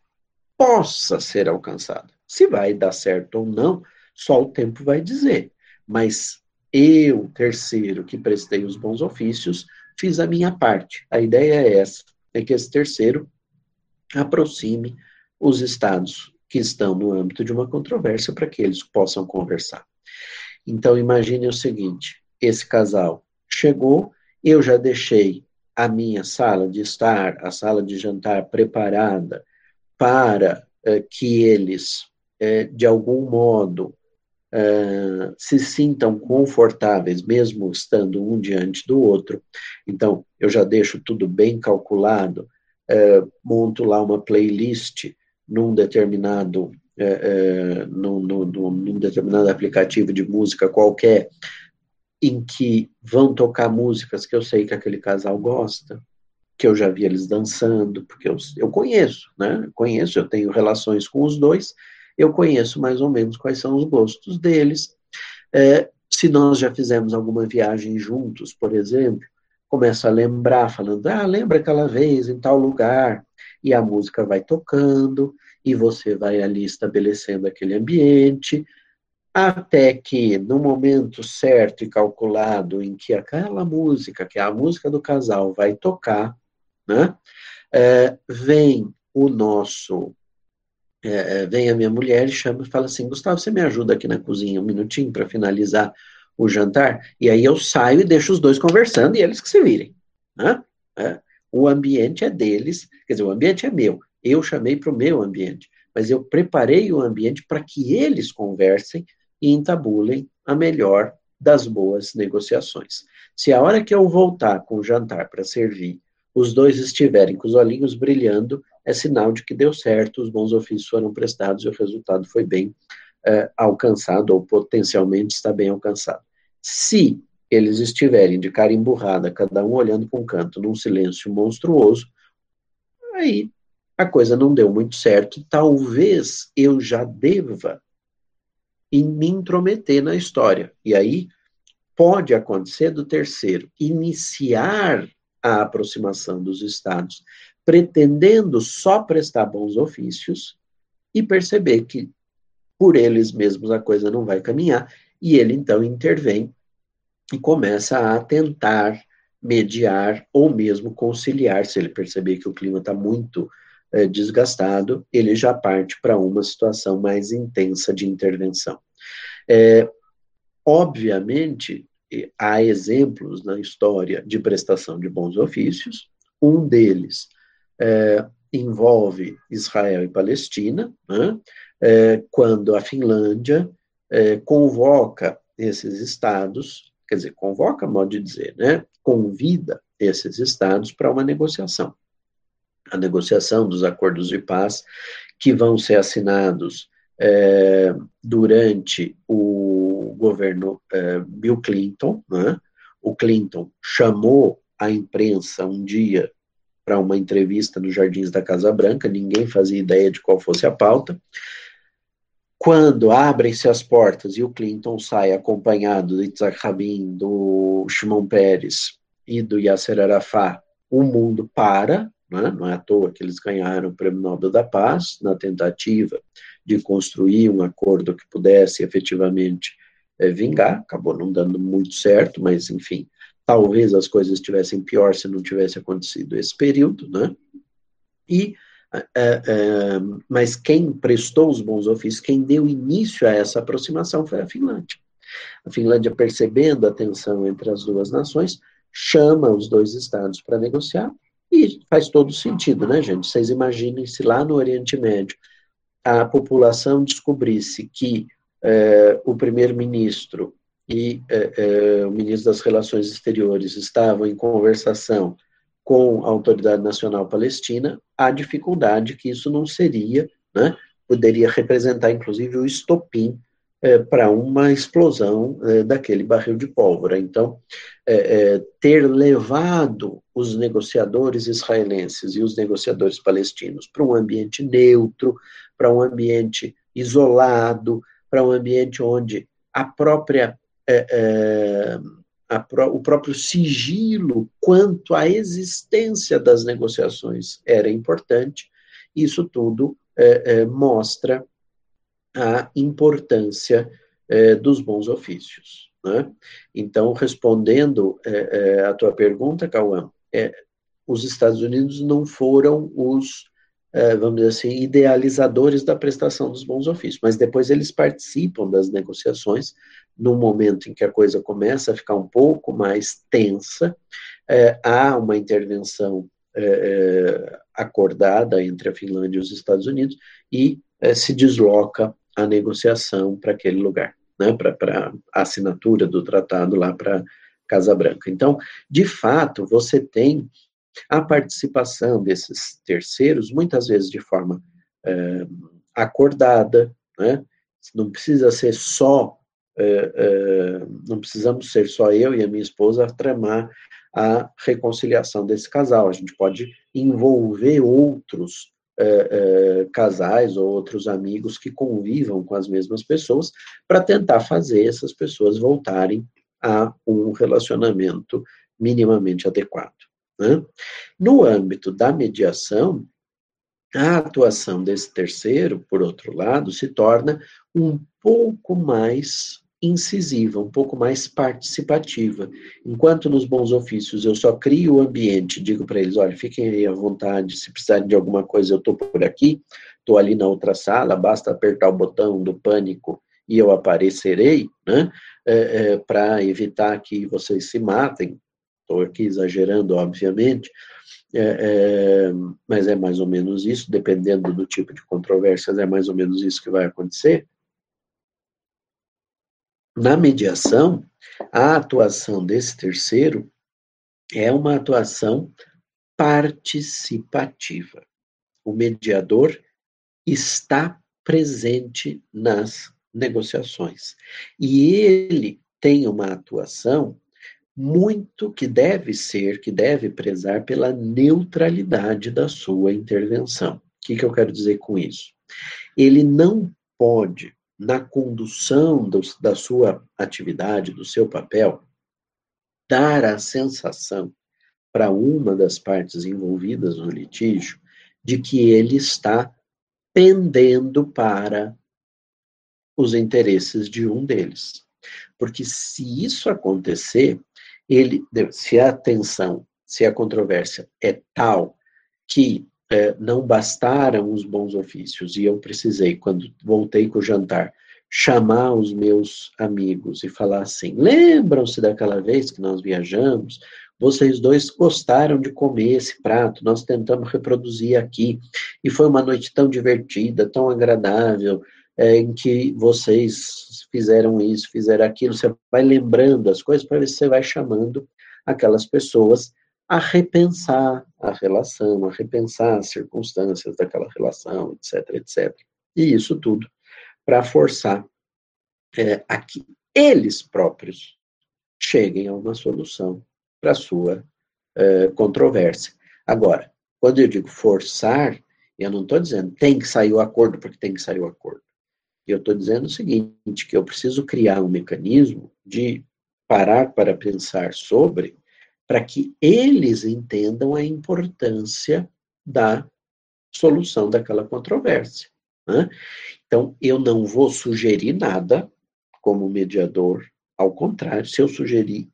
possa ser alcançada. Se vai dar certo ou não, só o tempo vai dizer. Mas eu, terceiro, que prestei os bons ofícios, fiz a minha parte. A ideia é essa, é que esse terceiro aproxime os estados que estão no âmbito de uma controvérsia para que eles possam conversar. Então imagine o seguinte, esse casal chegou, eu já deixei a minha sala de estar, a sala de jantar preparada para eh, que eles é, de algum modo, é, se sintam confortáveis, mesmo estando um diante do outro. Então, eu já deixo tudo bem calculado, é, monto lá uma playlist num determinado é, é, num, num, num determinado aplicativo de música qualquer, em que vão tocar músicas que eu sei que aquele casal gosta, que eu já vi eles dançando, porque eu, eu conheço, né? Conheço, eu tenho relações com os dois, eu conheço mais ou menos quais são os gostos deles. É, se nós já fizemos alguma viagem juntos, por exemplo, começo a lembrar, falando, ah, lembra aquela vez em tal lugar, e a música vai tocando, e você vai ali estabelecendo aquele ambiente, até que no momento certo e calculado em que aquela música, que é a música do casal, vai tocar, né, é, vem o nosso, é, é vem a minha mulher e chama e fala assim, Gustavo, você me ajuda aqui na cozinha um minutinho para finalizar o jantar? E aí eu saio e deixo os dois conversando e eles que se virem, né? É, o ambiente é deles, quer dizer, o ambiente é meu, eu chamei para o meu ambiente, mas eu preparei o ambiente para que eles conversem e entabulem a melhor das boas negociações. Se a hora que eu voltar com o jantar para servir, os dois estiverem com os olhinhos brilhando, é sinal de que deu certo, os bons ofícios foram prestados e o resultado foi bem é, alcançado, ou potencialmente está bem alcançado. Se eles estiverem de cara emburrada, cada um olhando para um canto, num silêncio monstruoso, aí a coisa não deu muito certo. Talvez eu já deva em me intrometer na história. E aí pode acontecer do terceiro iniciar a aproximação dos estados, pretendendo só prestar bons ofícios e perceber que por eles mesmos a coisa não vai caminhar, e ele então intervém e começa a tentar mediar ou mesmo conciliar, se ele perceber que o clima está muito é, desgastado, ele já parte para uma situação mais intensa de intervenção. É, obviamente, há exemplos na história de prestação de bons ofícios, um deles é, envolve Israel e Palestina, né, é, quando a Finlândia é, convoca esses estados, quer dizer, convoca, modo de dizer, né, convida esses estados para uma negociação a negociação dos acordos de paz que vão ser assinados é, durante o governo é, Bill Clinton. Né? O Clinton chamou a imprensa um dia para uma entrevista nos Jardins da Casa Branca, ninguém fazia ideia de qual fosse a pauta. Quando abrem-se as portas e o Clinton sai acompanhado do Itzhak Rabin, do Shimon Peres e do Yasser Arafat, o mundo para, né? Não é à toa que eles ganharam o Prêmio Nobel da Paz na tentativa de construir um acordo que pudesse efetivamente é, vingar. Acabou não dando muito certo, mas enfim, talvez as coisas estivessem pior se não tivesse acontecido esse período, né? E mas quem prestou os bons ofícios, quem deu início a essa aproximação foi a Finlândia. A Finlândia, percebendo a tensão entre as duas nações, chama os dois estados para negociar e faz todo sentido, né, gente? Vocês imaginem se lá no Oriente Médio a população descobrisse que é, o primeiro-ministro e é, é, o ministro das Relações Exteriores estavam em conversação com a Autoridade Nacional Palestina, a dificuldade que isso não seria, né? Poderia representar, inclusive, o estopim é, para uma explosão é, daquele barril de pólvora. Então, é, é, ter levado os negociadores israelenses e os negociadores palestinos para um ambiente neutro, para um ambiente isolado, para um ambiente onde a própria é, é, o próprio sigilo quanto à existência das negociações era importante, isso tudo mostra a importância é, dos bons ofícios. Né? Então, respondendo é, é, a tua pergunta, Cauã, é, os Estados Unidos não foram os, é, vamos dizer assim, idealizadores da prestação dos bons ofícios, mas depois eles participam das negociações no momento em que a coisa começa a ficar um pouco mais tensa, é, há uma intervenção acordada entre a Finlândia e os Estados Unidos e se desloca a negociação para aquele lugar, né, para a assinatura do tratado lá para Casa Branca. Então, de fato, você tem a participação desses terceiros, muitas vezes de forma é, acordada, né? Não precisa ser só, é, é, não precisamos ser só eu e a minha esposa a tramar a reconciliação desse casal. A gente pode envolver outros é, casais ou outros amigos que convivam com as mesmas pessoas para tentar fazer essas pessoas voltarem a um relacionamento minimamente adequado. Né? No âmbito da mediação, a atuação desse terceiro, por outro lado, se torna um pouco mais incisiva, um pouco mais participativa. Enquanto nos bons ofícios eu só crio o ambiente, digo para eles, olha, fiquem aí à vontade, se precisarem de alguma coisa eu estou por aqui, estou ali na outra sala, basta apertar o botão do pânico e eu aparecerei, né, é, é, para evitar que vocês se matem. Estou aqui exagerando, obviamente, é, mas é mais ou menos isso, dependendo do tipo de controvérsias, é mais ou menos isso que vai acontecer. Na mediação, a atuação desse terceiro é uma atuação participativa. O mediador está presente nas negociações. E ele tem uma atuação muito que deve ser, que deve prezar pela neutralidade da sua intervenção. O que, que eu quero dizer com isso? Ele não pode na condução do, da sua atividade, do seu papel, dar a sensação para uma das partes envolvidas no litígio de que ele está pendendo para os interesses de um deles. Porque se isso acontecer, ele, se a tensão, se a controvérsia é tal que é, não bastaram os bons ofícios e eu precisei, quando voltei com o jantar, chamar os meus amigos e falar assim: lembram-se daquela vez que nós viajamos? Vocês dois gostaram de comer esse prato, nós tentamos reproduzir aqui, e foi uma noite tão divertida, tão agradável, é, em que vocês fizeram isso, fizeram aquilo. Você vai lembrando as coisas para ver se você vai chamando aquelas pessoas a repensar a relação, a repensar as circunstâncias daquela relação, etc, etc. E isso tudo para forçar é, a que eles próprios cheguem a uma solução para a sua é, controvérsia. Agora, quando eu digo forçar, eu não estou dizendo tem que sair o acordo porque tem que sair o acordo. Eu estou dizendo o seguinte, que eu preciso criar um mecanismo de parar para pensar sobre para que eles entendam a importância da solução daquela controvérsia. Né? Então, eu não vou sugerir nada como mediador, ao contrário, se eu sugerir,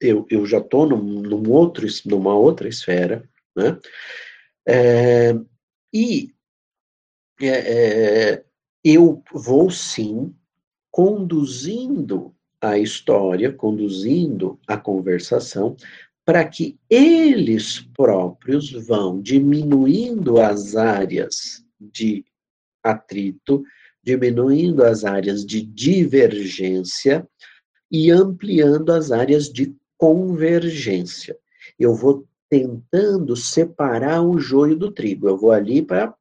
eu, eu já estou num, num outro, numa outra esfera, né? É, e é, é, eu vou sim conduzindo a história, conduzindo a conversação, para que eles próprios vão diminuindo as áreas de atrito, diminuindo as áreas de divergência e ampliando as áreas de convergência. Eu vou tentando separar o joio do trigo. Eu vou ali para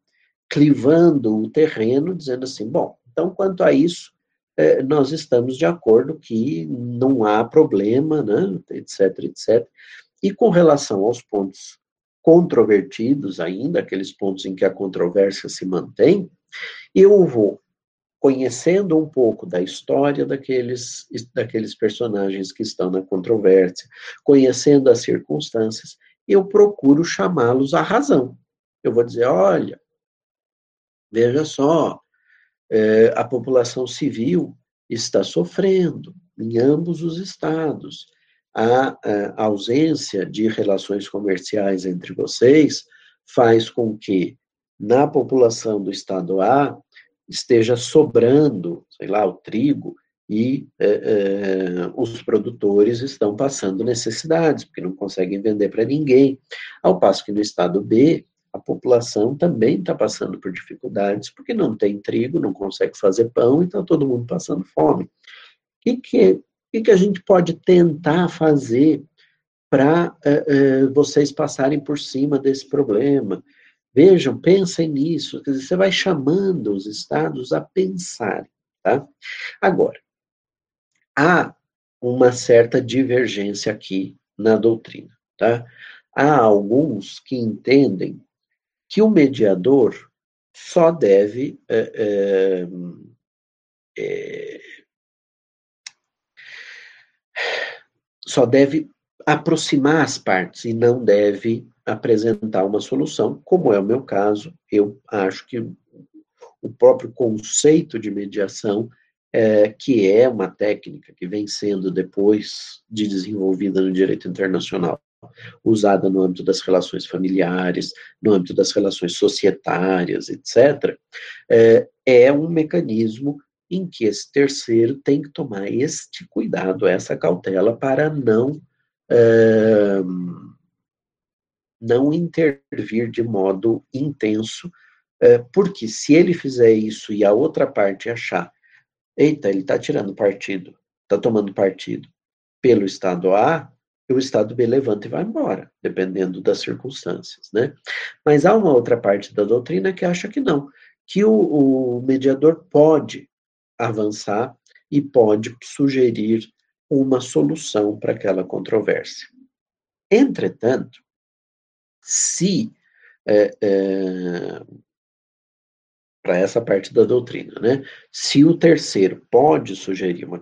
clivando o terreno, dizendo assim: bom, então quanto a isso, é, nós estamos de acordo que não há problema, né, etc, etc. E com relação aos pontos controvertidos ainda, aqueles pontos em que a controvérsia se mantém, eu vou conhecendo um pouco da história daqueles, daqueles personagens que estão na controvérsia, conhecendo as circunstâncias, eu procuro chamá-los à razão. Eu vou dizer, olha, veja só, é, a população civil está sofrendo em ambos os estados. A, a ausência de relações comerciais entre vocês faz com que, na população do estado A, esteja sobrando, sei lá, o trigo, e é, é, os produtores estão passando necessidades, porque não conseguem vender para ninguém. Ao passo que no estado B, a população também está passando por dificuldades, porque não tem trigo, não consegue fazer pão, e está todo mundo passando fome. O que, que, que, que a gente pode tentar fazer para é, é, vocês passarem por cima desse problema? Vejam, pensem nisso. Quer dizer, você vai chamando os estados a pensar, tá? Agora, há uma certa divergência aqui na doutrina, tá? Há alguns que entendem que o mediador só deve é, é, só deve aproximar as partes e não deve apresentar uma solução, como é o meu caso. Eu acho que o próprio conceito de mediação, é, que é uma técnica que vem sendo depois de desenvolvida no direito internacional, usada no âmbito das relações familiares, no âmbito das relações societárias, etc., é, é um mecanismo em que esse terceiro tem que tomar este cuidado, essa cautela, para não. É, não intervir de modo intenso, é, porque se ele fizer isso e a outra parte achar, eita, ele está tirando partido, está tomando partido pelo Estado A, o Estado B levanta e vai embora, dependendo das circunstâncias, né? Mas há uma outra parte da doutrina que acha que não, que o, o mediador pode avançar e pode sugerir uma solução para aquela controvérsia. Entretanto, se é, para essa parte da doutrina, né? Se o terceiro pode sugerir uma,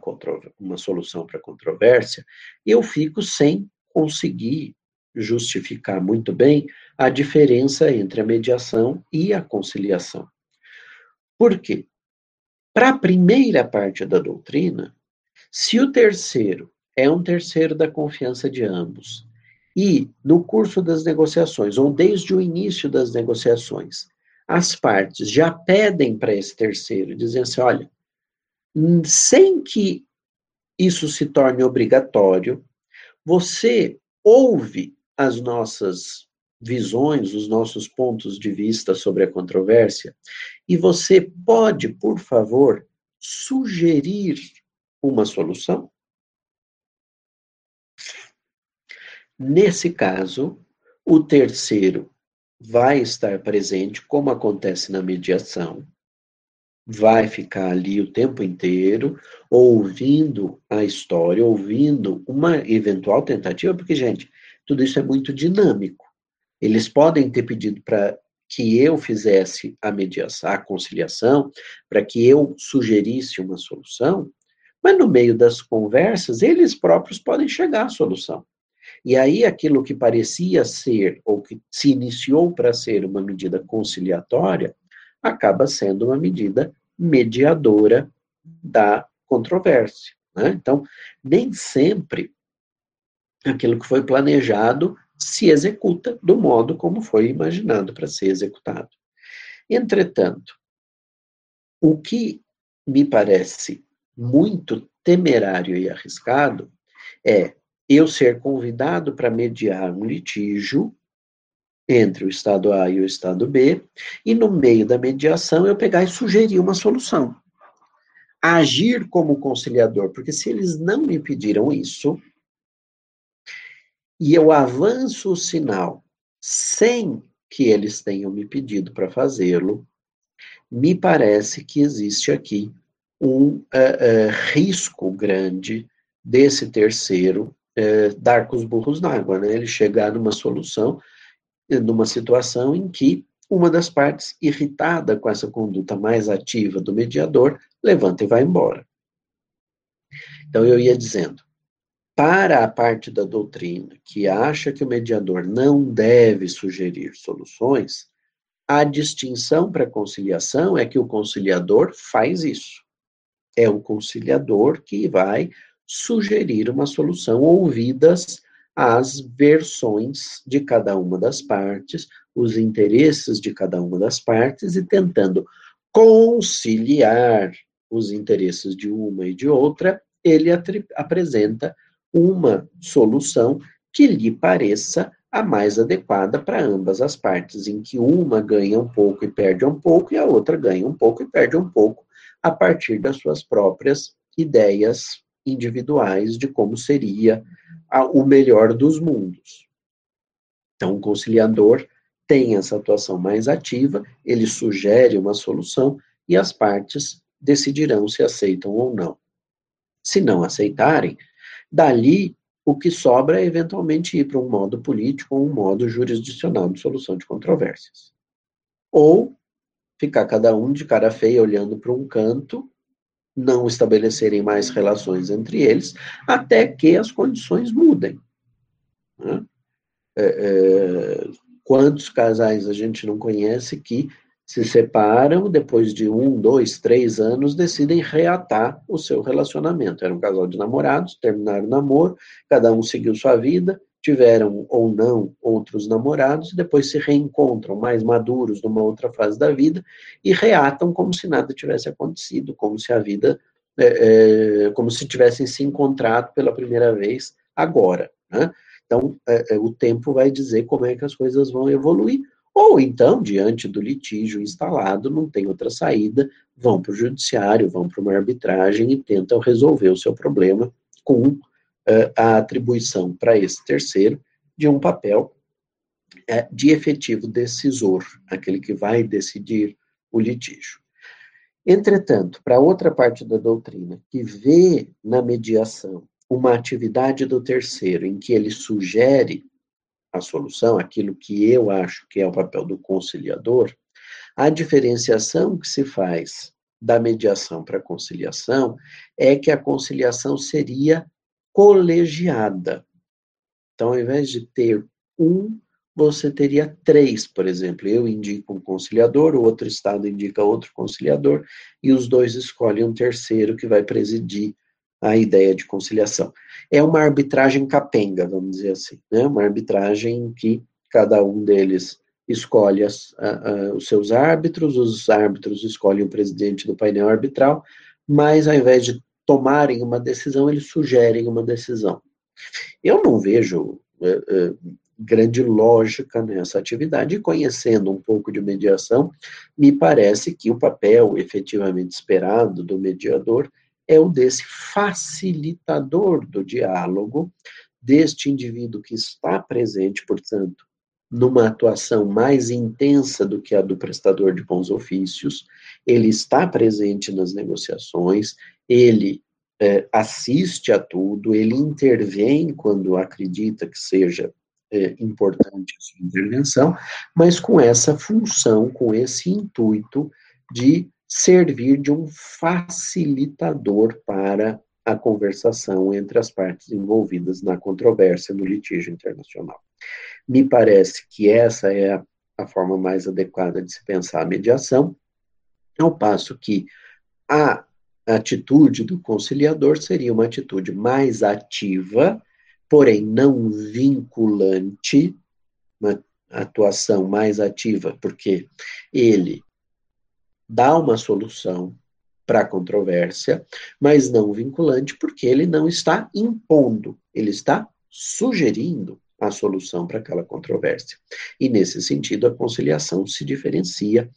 uma solução para a controvérsia, eu fico sem conseguir justificar muito bem a diferença entre a mediação e a conciliação. Por quê? Para a primeira parte da doutrina, se o terceiro é um terceiro da confiança de ambos e, no curso das negociações, ou desde o início das negociações, as partes já pedem para esse terceiro, dizendo assim: olha, sem que isso se torne obrigatório, você ouve as nossas visões, os nossos pontos de vista sobre a controvérsia, e você pode, por favor, sugerir uma solução? Nesse caso, o terceiro vai estar presente, como acontece na mediação, vai ficar ali o tempo inteiro, ouvindo a história, ouvindo uma eventual tentativa, porque, gente, tudo isso é muito dinâmico. Eles podem ter pedido para que eu fizesse a mediação, a conciliação, para que eu sugerisse uma solução, mas no meio das conversas, eles próprios podem chegar à solução. E aí aquilo que parecia ser, ou que se iniciou para ser uma medida conciliatória, acaba sendo uma medida mediadora da controvérsia. Né? Então, nem sempre aquilo que foi planejado se executa do modo como foi imaginado para ser executado. Entretanto, o que me parece muito temerário e arriscado é eu ser convidado para mediar um litígio entre o Estado A e o Estado B, e no meio da mediação eu pegar e sugerir uma solução. Agir como conciliador, porque se eles não me pediram isso, e eu avanço o sinal sem que eles tenham me pedido para fazê-lo, me parece que existe aqui um uh, uh, risco grande desse terceiro é, dar com os burros na água, né? Ele chegar numa solução, numa situação em que uma das partes, irritada com essa conduta mais ativa do mediador, levanta e vai embora. Então, eu ia dizendo, para a parte da doutrina que acha que o mediador não deve sugerir soluções, a distinção para conciliação é que o conciliador faz isso. É um conciliador que vai sugerir uma solução, ouvidas as versões de cada uma das partes, os interesses de cada uma das partes e tentando conciliar os interesses de uma e de outra, ele apresenta uma solução que lhe pareça a mais adequada para ambas as partes, em que uma ganha um pouco e perde um pouco, e a outra ganha um pouco e perde um pouco, a partir das suas próprias ideias individuais de como seria a, o melhor dos mundos. Então, o conciliador tem essa atuação mais ativa, ele sugere uma solução e as partes decidirão se aceitam ou não. Se não aceitarem, dali o que sobra é eventualmente ir para um modo político ou um modo jurisdicional de solução de controvérsias. Ou ficar cada um de cara feia olhando para um canto, não estabelecerem mais relações entre eles, até que as condições mudem. Né? É, é, quantos casais a gente não conhece que se separam, depois de um, dois, três anos, decidem reatar o seu relacionamento. Era um casal de namorados, terminaram o namoro, cada um seguiu sua vida, tiveram ou não outros namorados, e depois se reencontram mais maduros numa outra fase da vida e reatam como se nada tivesse acontecido, como se a vida, é, é, como se tivessem se encontrado pela primeira vez agora. Né? Então, é, é o tempo vai dizer como é que as coisas vão evoluir ou então, diante do litígio instalado, não tem outra saída, vão para o judiciário, vão para uma arbitragem e tentam resolver o seu problema com uh, a atribuição para esse terceiro de um papel uh, de efetivo decisor, aquele que vai decidir o litígio. Entretanto, para outra parte da doutrina, que vê na mediação uma atividade do terceiro em que ele sugere a solução, aquilo que eu acho que é o papel do conciliador, a diferenciação que se faz da mediação para a conciliação é que a conciliação seria colegiada. Então, ao invés de ter um, você teria três, por exemplo. Eu indico um conciliador, o outro estado indica outro conciliador, e os dois escolhem um terceiro que vai presidir a ideia de conciliação. É uma arbitragem capenga, vamos dizer assim, né? uma arbitragem em que cada um deles escolhe as, a, a, os seus árbitros, os árbitros escolhem o presidente do painel arbitral, mas ao invés de tomarem uma decisão, eles sugerem uma decisão. Eu não vejo é, é, grande lógica nessa atividade, e conhecendo um pouco de mediação, me parece que o papel efetivamente esperado do mediador é o desse facilitador do diálogo, deste indivíduo que está presente, portanto, numa atuação mais intensa do que a do prestador de bons ofícios, ele está presente nas negociações, ele é, assiste a tudo, ele intervém quando acredita que seja é, importante a sua intervenção, mas com essa função, com esse intuito de servir de um facilitador para a conversação entre as partes envolvidas na controvérsia no litígio internacional. Me parece que essa é a, a forma mais adequada de se pensar a mediação, ao passo que a atitude do conciliador seria uma atitude mais ativa, porém não vinculante, uma atuação mais ativa, porque ele dá uma solução para a controvérsia, mas não vinculante, porque ele não está impondo, ele está sugerindo a solução para aquela controvérsia. E nesse sentido, a conciliação se diferencia,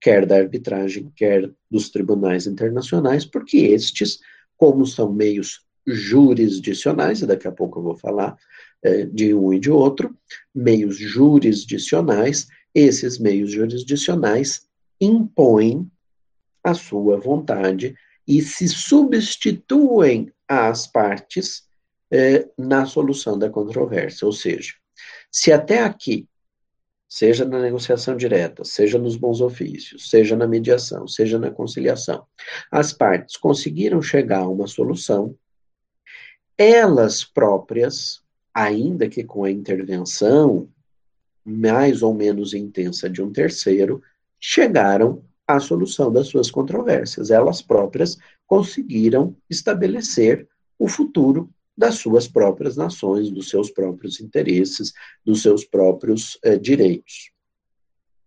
quer da arbitragem, quer dos tribunais internacionais, porque estes, como são meios jurisdicionais, e daqui a pouco eu vou falar é, de um e de outro, meios jurisdicionais, esses meios jurisdicionais impõem a sua vontade e se substituem às partes eh, na solução da controvérsia. Ou seja, se até aqui, seja na negociação direta, seja nos bons ofícios, seja na mediação, seja na conciliação, as partes conseguiram chegar a uma solução, elas próprias, ainda que com a intervenção mais ou menos intensa de um terceiro, chegaram à solução das suas controvérsias. Elas próprias conseguiram estabelecer o futuro das suas próprias nações, dos seus próprios interesses, dos seus próprios eh, direitos.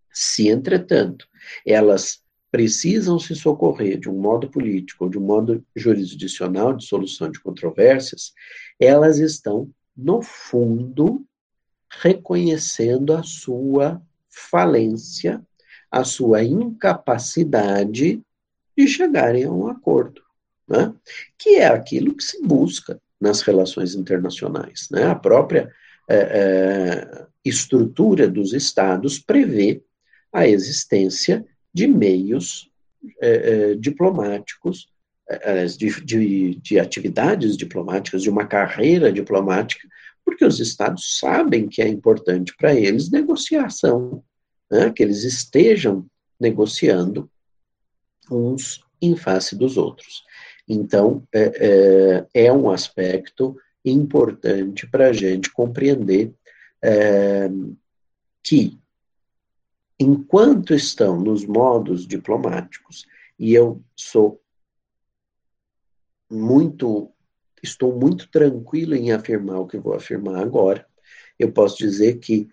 Se, entretanto, elas precisam se socorrer de um modo político ou de um modo jurisdicional de solução de controvérsias, elas estão, no fundo, reconhecendo a sua falência a sua incapacidade de chegarem a um acordo, né? que é aquilo que se busca nas relações internacionais. Né? A própria é, é, estrutura dos estados prevê a existência de meios é, é diplomáticos, é, de, de, de atividades diplomáticas, de uma carreira diplomática, porque os estados sabem que é importante para eles negociação, né, que eles estejam negociando uns em face dos outros. Então, é, é, é um aspecto importante para a gente compreender é, que, enquanto estão nos modos diplomáticos, e eu sou muito, estou muito tranquilo em afirmar o que vou afirmar agora, eu posso dizer que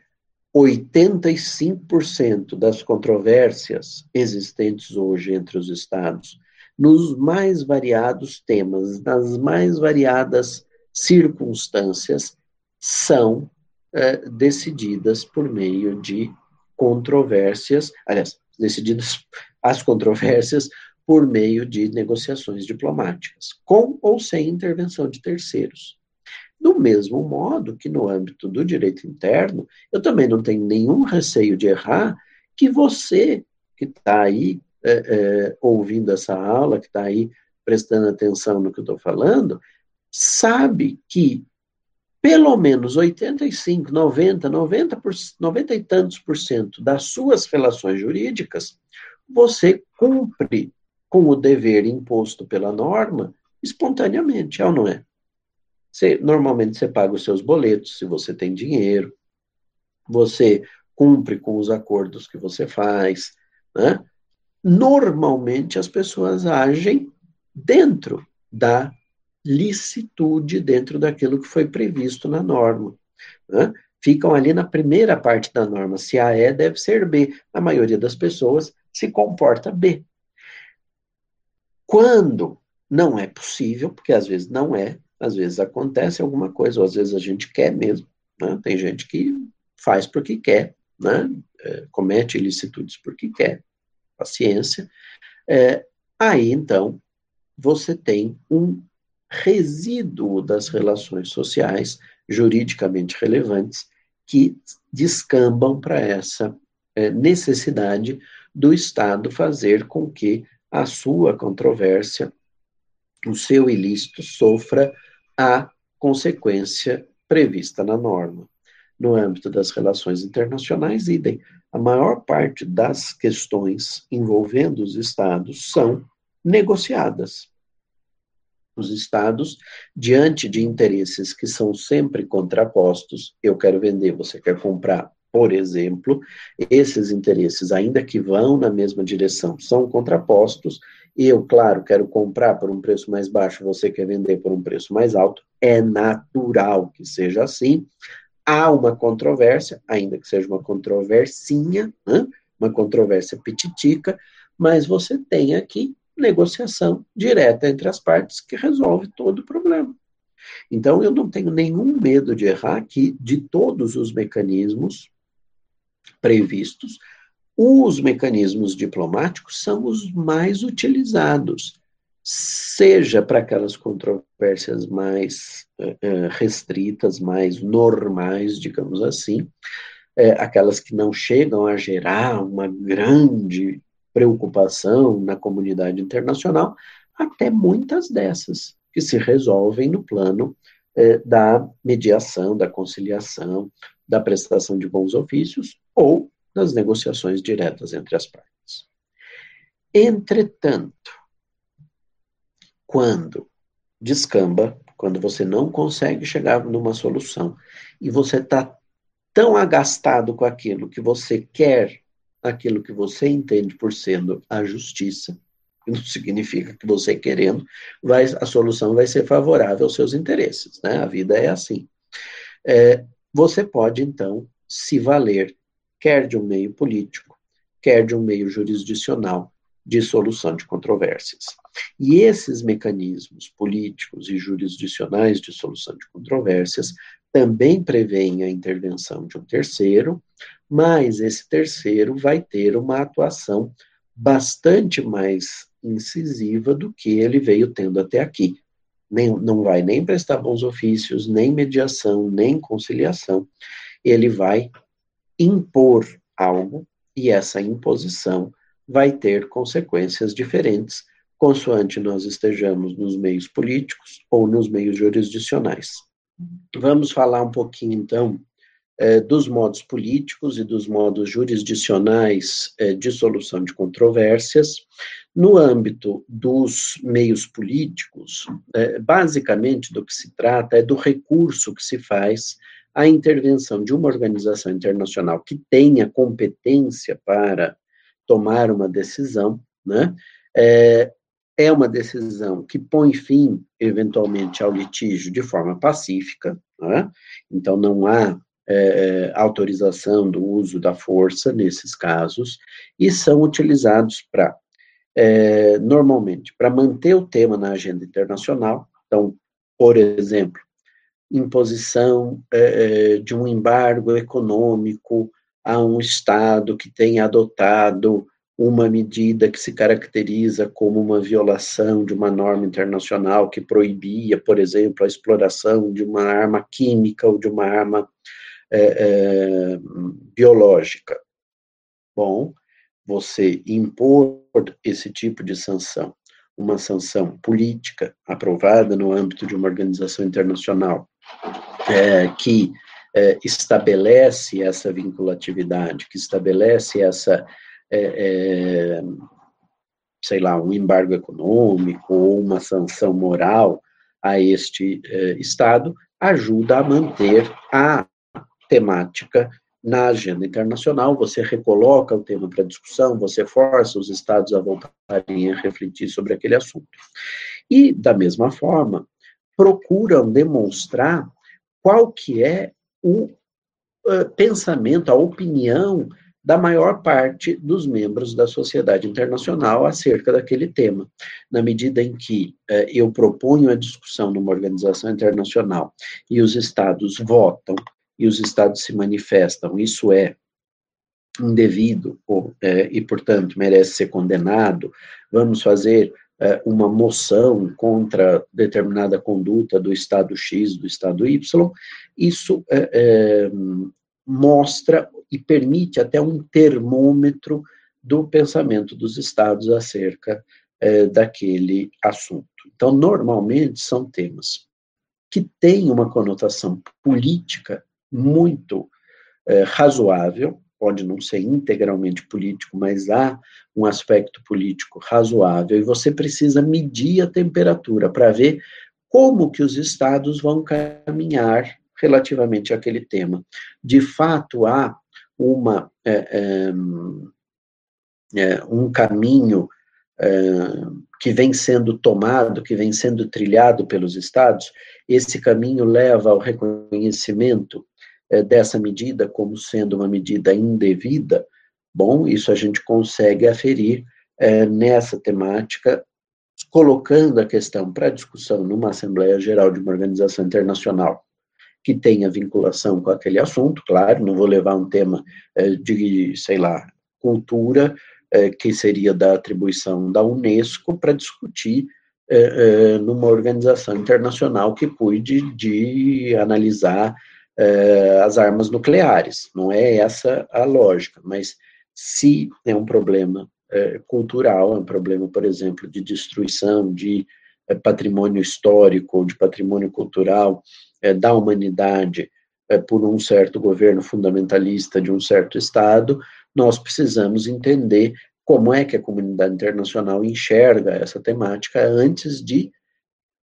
85% das controvérsias existentes hoje entre os estados, nos mais variados temas, nas mais variadas circunstâncias, são é, decididas por meio de controvérsias, aliás, decididas as controvérsias por meio de negociações diplomáticas, com ou sem intervenção de terceiros. Do mesmo modo que no âmbito do direito interno, eu também não tenho nenhum receio de errar que você que está aí é, é, ouvindo essa aula, que está aí prestando atenção no que eu estou falando, sabe que pelo menos 85, 90, 90, por, 90 e tantos por cento das suas relações jurídicas, você cumpre com o dever imposto pela norma espontaneamente, é ou não é? Você, normalmente você paga os seus boletos, se você tem dinheiro, você cumpre com os acordos que você faz. Né? Normalmente as pessoas agem dentro da licitude, dentro daquilo que foi previsto na norma. Né? Ficam ali na primeira parte da norma. Se A é, deve ser B. A maioria das pessoas se comporta B. Quando não é possível, porque às vezes não é, às vezes acontece alguma coisa, ou às vezes a gente quer mesmo. Né? Tem gente que faz porque quer, né? É, comete ilicitudes porque quer. Paciência. É, aí, então, você tem um resíduo das relações sociais juridicamente relevantes que descambam para essa é, necessidade do Estado fazer com que a sua controvérsia, o seu ilícito, sofra a consequência prevista na norma. No âmbito das relações internacionais, idem. A maior parte das questões envolvendo os estados são negociadas. Os estados, diante de interesses que são sempre contrapostos, eu quero vender, você quer comprar, por exemplo, esses interesses, ainda que vão na mesma direção, são contrapostos, eu, claro, quero comprar por um preço mais baixo, você quer vender por um preço mais alto, é natural que seja assim. Há uma controvérsia, ainda que seja uma controversinha, né? uma controvérsia petitica, mas você tem aqui negociação direta entre as partes que resolve todo o problema. Então, eu não tenho nenhum medo de errar aqui de todos os mecanismos previstos os mecanismos diplomáticos são os mais utilizados, seja para aquelas controvérsias mais uh, restritas, mais normais, digamos assim, uh, aquelas que não chegam a gerar uma grande preocupação na comunidade internacional, até muitas dessas que se resolvem no plano uh, da mediação, da conciliação, da prestação de bons ofícios ou nas negociações diretas entre as partes. Entretanto, quando descamba, quando você não consegue chegar numa solução e você está tão agastado com aquilo que você quer, aquilo que você entende por sendo a justiça, não significa que você querendo, vai, a solução vai ser favorável aos seus interesses, né? A vida é assim. É, você pode, então, se valer quer de um meio político, quer de um meio jurisdicional de solução de controvérsias. E esses mecanismos políticos e jurisdicionais de solução de controvérsias também prevêem a intervenção de um terceiro, mas esse terceiro vai ter uma atuação bastante mais incisiva do que ele veio tendo até aqui. nem, não vai nem prestar bons ofícios, nem mediação, nem conciliação, ele vai impor algo e essa imposição vai ter consequências diferentes, consoante nós estejamos nos meios políticos ou nos meios jurisdicionais. Vamos falar um pouquinho, então, eh, dos modos políticos e dos modos jurisdicionais eh, de solução de controvérsias. No âmbito dos meios políticos, eh, basicamente do que se trata é do recurso que se faz à intervenção de uma organização internacional que tenha competência para tomar uma decisão, né? É, é uma decisão que põe fim, eventualmente, ao litígio de forma pacífica, né? então não há é, autorização do uso da força nesses casos, e são utilizados para, é, normalmente, para manter o tema na agenda internacional. Então, por exemplo, imposição é, de um embargo econômico a um Estado que tenha adotado uma medida que se caracteriza como uma violação de uma norma internacional que proibia, por exemplo, a exploração de uma arma química ou de uma arma é, é, biológica. Bom, você impor esse tipo de sanção, uma sanção política aprovada no âmbito de uma organização internacional é, que é, estabelece essa vinculatividade, que estabelece essa, é, é, sei lá, um embargo econômico ou uma sanção moral a este é, Estado, ajuda a manter a temática na agenda internacional, você recoloca o tema para discussão, você força os estados a voltarem a refletir sobre aquele assunto. E, da mesma forma, procuram demonstrar qual que é o uh, pensamento, a opinião da maior parte dos membros da sociedade internacional acerca daquele tema. Na medida em que uh, eu proponho a discussão numa organização internacional e os estados votam e os estados se manifestam, isso é indevido ou, é, e, portanto, merece ser condenado, vamos fazer uma moção contra determinada conduta do Estado X, do Estado Y, isso é, é, mostra e permite até um termômetro do pensamento dos Estados acerca é, daquele assunto. Então, normalmente, são temas que têm uma conotação política muito é, razoável, pode não ser integralmente político, mas há um aspecto político razoável, e você precisa medir a temperatura para ver como que os estados vão caminhar relativamente àquele tema. De fato, há uma, é, é, é um caminho é, que vem sendo tomado, que vem sendo trilhado pelos estados, esse caminho leva ao reconhecimento é, dessa medida como sendo uma medida indevida, bom, isso a gente consegue aferir é, nessa temática, colocando a questão para discussão numa Assembleia Geral de uma organização internacional que tenha vinculação com aquele assunto, claro, não vou levar um tema é, de, sei lá, cultura, é, que seria da atribuição da Unesco, para discutir é, é, numa organização internacional que cuide de analisar uh, as armas nucleares. Não é essa a lógica, mas se é um problema uh, cultural, é um problema, por exemplo, de destruição de uh, patrimônio histórico ou de patrimônio cultural da humanidade por um certo governo fundamentalista de um certo Estado, nós precisamos entender como é que a comunidade internacional enxerga essa temática antes de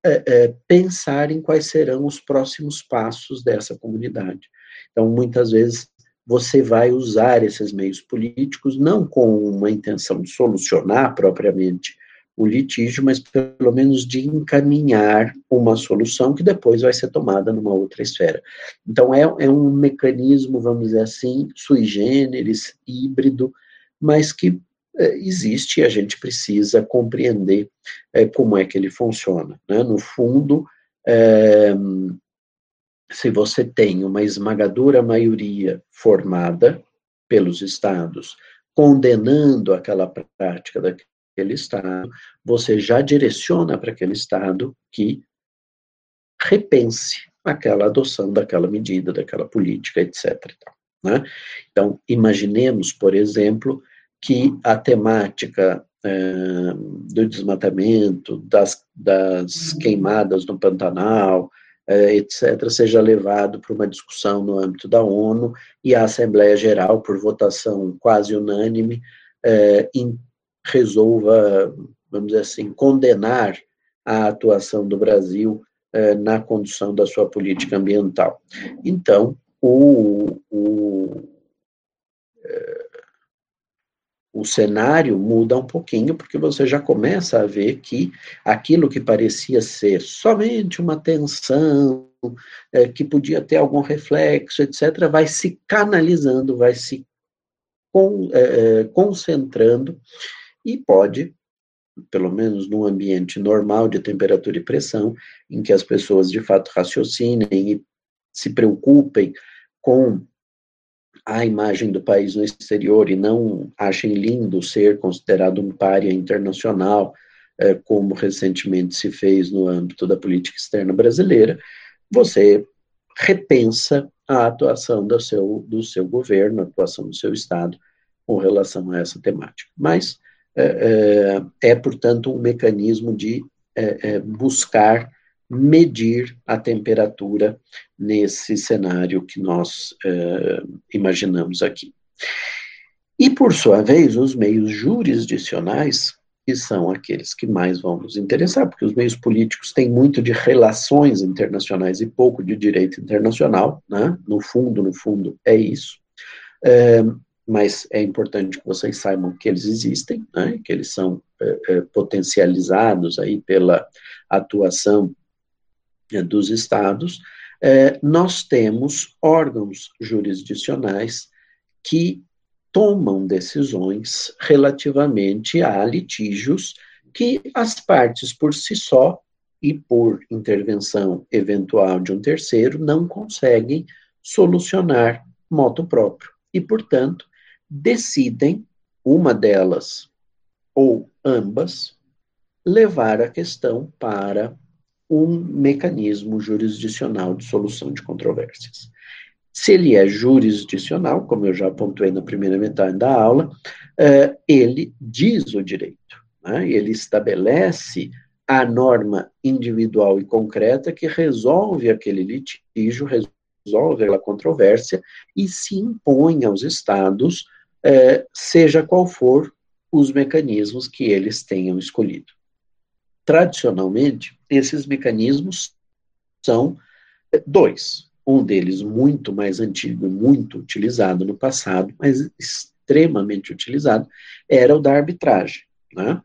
é, é, pensar em quais serão os próximos passos dessa comunidade. Então, muitas vezes, você vai usar esses meios políticos não com uma intenção de solucionar propriamente o litígio, mas pelo menos de encaminhar uma solução que depois vai ser tomada numa outra esfera. Então, é, é um mecanismo, vamos dizer assim, sui generis, híbrido, mas que existe e a gente precisa compreender é, como é que ele funciona. Né? No fundo, é, se você tem uma esmagadora maioria formada pelos estados condenando aquela prática daquele estado, você já direciona para aquele estado que repense aquela adoção daquela medida, daquela política, etc. Né? Então, imaginemos, por exemplo, que a temática é, do desmatamento, das, das, queimadas no Pantanal, é, etc., seja levado para uma discussão no âmbito da ONU e a Assembleia Geral, por votação quase unânime, é, resolva, vamos dizer assim, condenar a atuação do Brasil é, na condução da sua política ambiental. Então, o, o é, o cenário muda um pouquinho, porque você já começa a ver que aquilo que parecia ser somente uma tensão, é, que podia ter algum reflexo, etc., vai se canalizando, vai se con, é, é, concentrando e pode, pelo menos num ambiente normal de temperatura e pressão, em que as pessoas de fato raciocinem e se preocupem com a imagem do país no exterior e não achem lindo ser considerado um pária internacional, é, como recentemente se fez no âmbito da política externa brasileira, você repensa a atuação do seu, do seu governo, a atuação do seu Estado com relação a essa temática. Mas é, é, é portanto, um mecanismo de buscar medir a temperatura nesse cenário que nós uh, imaginamos aqui. E, por sua vez, os meios jurisdicionais, que são aqueles que mais vão nos interessar, porque os meios políticos têm muito de relações internacionais e pouco de direito internacional, né? no fundo, no fundo, é isso. Uh, mas é importante que vocês saibam que eles existem, né? que eles são uh, potencializados aí pela atuação dos estados, é, nós temos órgãos jurisdicionais que tomam decisões relativamente a litígios que as partes por si só e por intervenção eventual de um terceiro não conseguem solucionar moto próprio. E, portanto, decidem uma delas ou ambas levar a questão para um mecanismo jurisdicional de solução de controvérsias. Se ele é jurisdicional, como eu já apontei na primeira metade da aula, uh, ele diz o direito, né? ele estabelece a norma individual e concreta que resolve aquele litígio, resolve aquela controvérsia e se impõe aos estados, uh, seja qual for os mecanismos que eles tenham escolhido. Tradicionalmente, esses mecanismos são dois. Um deles muito mais antigo e muito utilizado no passado, mas extremamente utilizado, era o da arbitragem, né?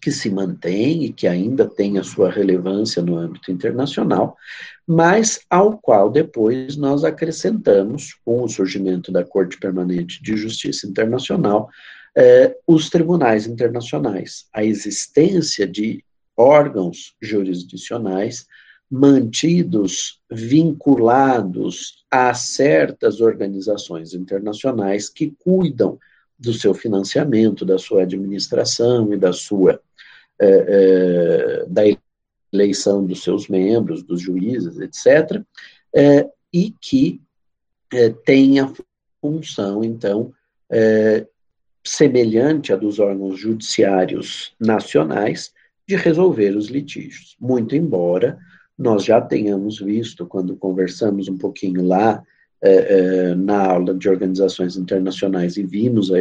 que se mantém e que ainda tem a sua relevância no âmbito internacional, mas ao qual depois nós acrescentamos, com o surgimento da Corte Permanente de Justiça Internacional, eh, os tribunais internacionais. A existência de órgãos jurisdicionais mantidos vinculados a certas organizações internacionais que cuidam do seu financiamento, da sua administração e da sua eh, eh, da eleição dos seus membros, dos juízes, etc., eh, e que tem a função, então, semelhante à dos órgãos judiciários nacionais, de resolver os litígios. Muito embora nós já tenhamos visto, quando conversamos um pouquinho lá é, é, na aula de organizações internacionais e vimos a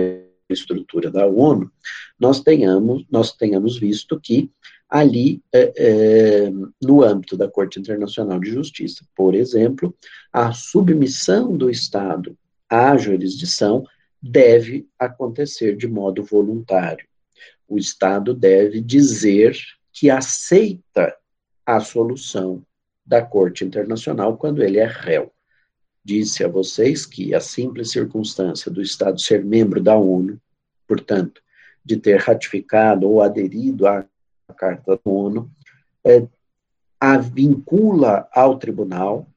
estrutura da ONU, nós tenhamos, nós tenhamos visto que ali, é, é, no âmbito da Corte Internacional de Justiça, por exemplo, a submissão do Estado à jurisdição deve acontecer de modo voluntário o Estado deve dizer que aceita a solução da Corte Internacional quando ele é réu. Disse a vocês que a simples circunstância do Estado ser membro da ONU, portanto, de ter ratificado ou aderido à Carta da ONU, é, a vincula ao tribunal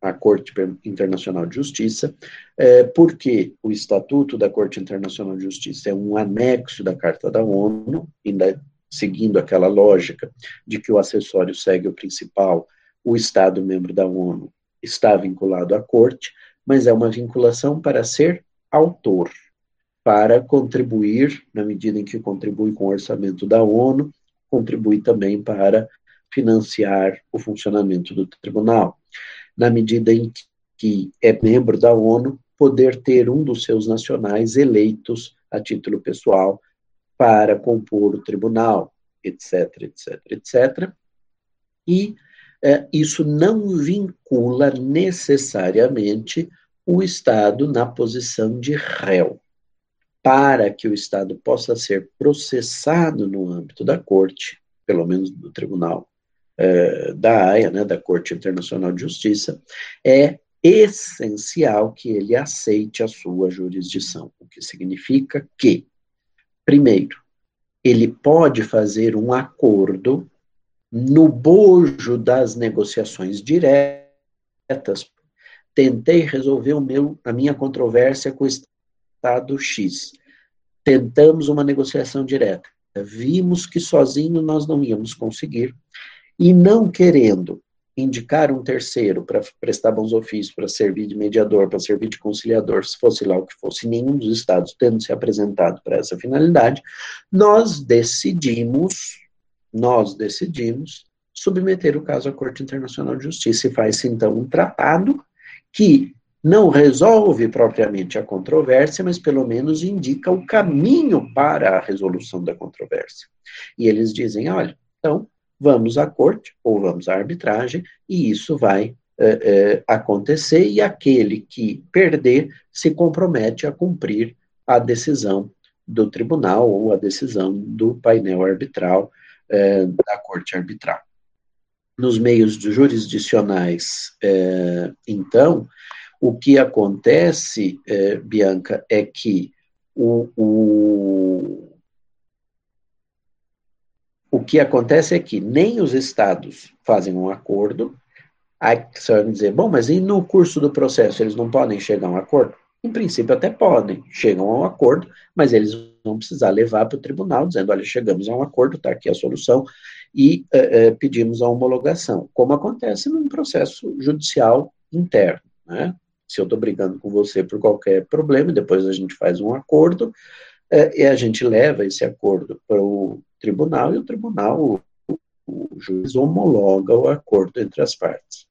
a Corte Internacional de Justiça, é, porque o Estatuto da Corte Internacional de Justiça é um anexo da Carta da ONU, ainda seguindo aquela lógica de que o acessório segue o principal, o Estado membro da ONU está vinculado à Corte, mas é uma vinculação para ser autor, para contribuir, na medida em que contribui com o orçamento da ONU, contribui também para financiar o funcionamento do tribunal. Na medida em que é membro da ONU, poder ter um dos seus nacionais eleitos a título pessoal para compor o tribunal, etc, etc, etc. E é, isso não vincula necessariamente o Estado na posição de réu. Para que o Estado possa ser processado no âmbito da Corte, pelo menos do Tribunal da AIA, né, da Corte Internacional de Justiça, é essencial que ele aceite a sua jurisdição, o que significa que, primeiro, ele pode fazer um acordo no bojo das negociações diretas, tentei resolver o meu, a minha controvérsia com o Estado X. Tentamos uma negociação direta. Vimos que sozinho nós não íamos conseguir. E não querendo indicar um terceiro para prestar bons ofícios, para servir de mediador, para servir de conciliador, se fosse lá o que fosse, nenhum dos estados tendo se apresentado para essa finalidade, nós decidimos nós decidimos submeter o caso à Corte Internacional de Justiça e faz-se então um tratado que não resolve propriamente a controvérsia, mas pelo menos indica o caminho para a resolução da controvérsia. E eles dizem: olha, então vamos à corte ou vamos à arbitragem, e isso vai é, é, acontecer, e aquele que perder se compromete a cumprir a decisão do tribunal ou a decisão do painel arbitral é, da corte arbitral. Nos meios jurisdicionais, então, o que acontece, Bianca, é que o, o, o que acontece é que nem os estados fazem um acordo, aí você vai dizer, bom, mas e no curso do processo eles não podem chegar a um acordo? Em princípio, até podem, chegam a um acordo, mas eles vão precisar levar para o tribunal, dizendo: olha, chegamos a um acordo, está aqui a solução, e uh, uh, pedimos a homologação, como acontece num processo judicial interno. Né? Se eu estou brigando com você por qualquer problema, depois a gente faz um acordo, e a gente leva esse acordo para o tribunal, e o tribunal, o, o juiz, homologa o acordo entre as partes.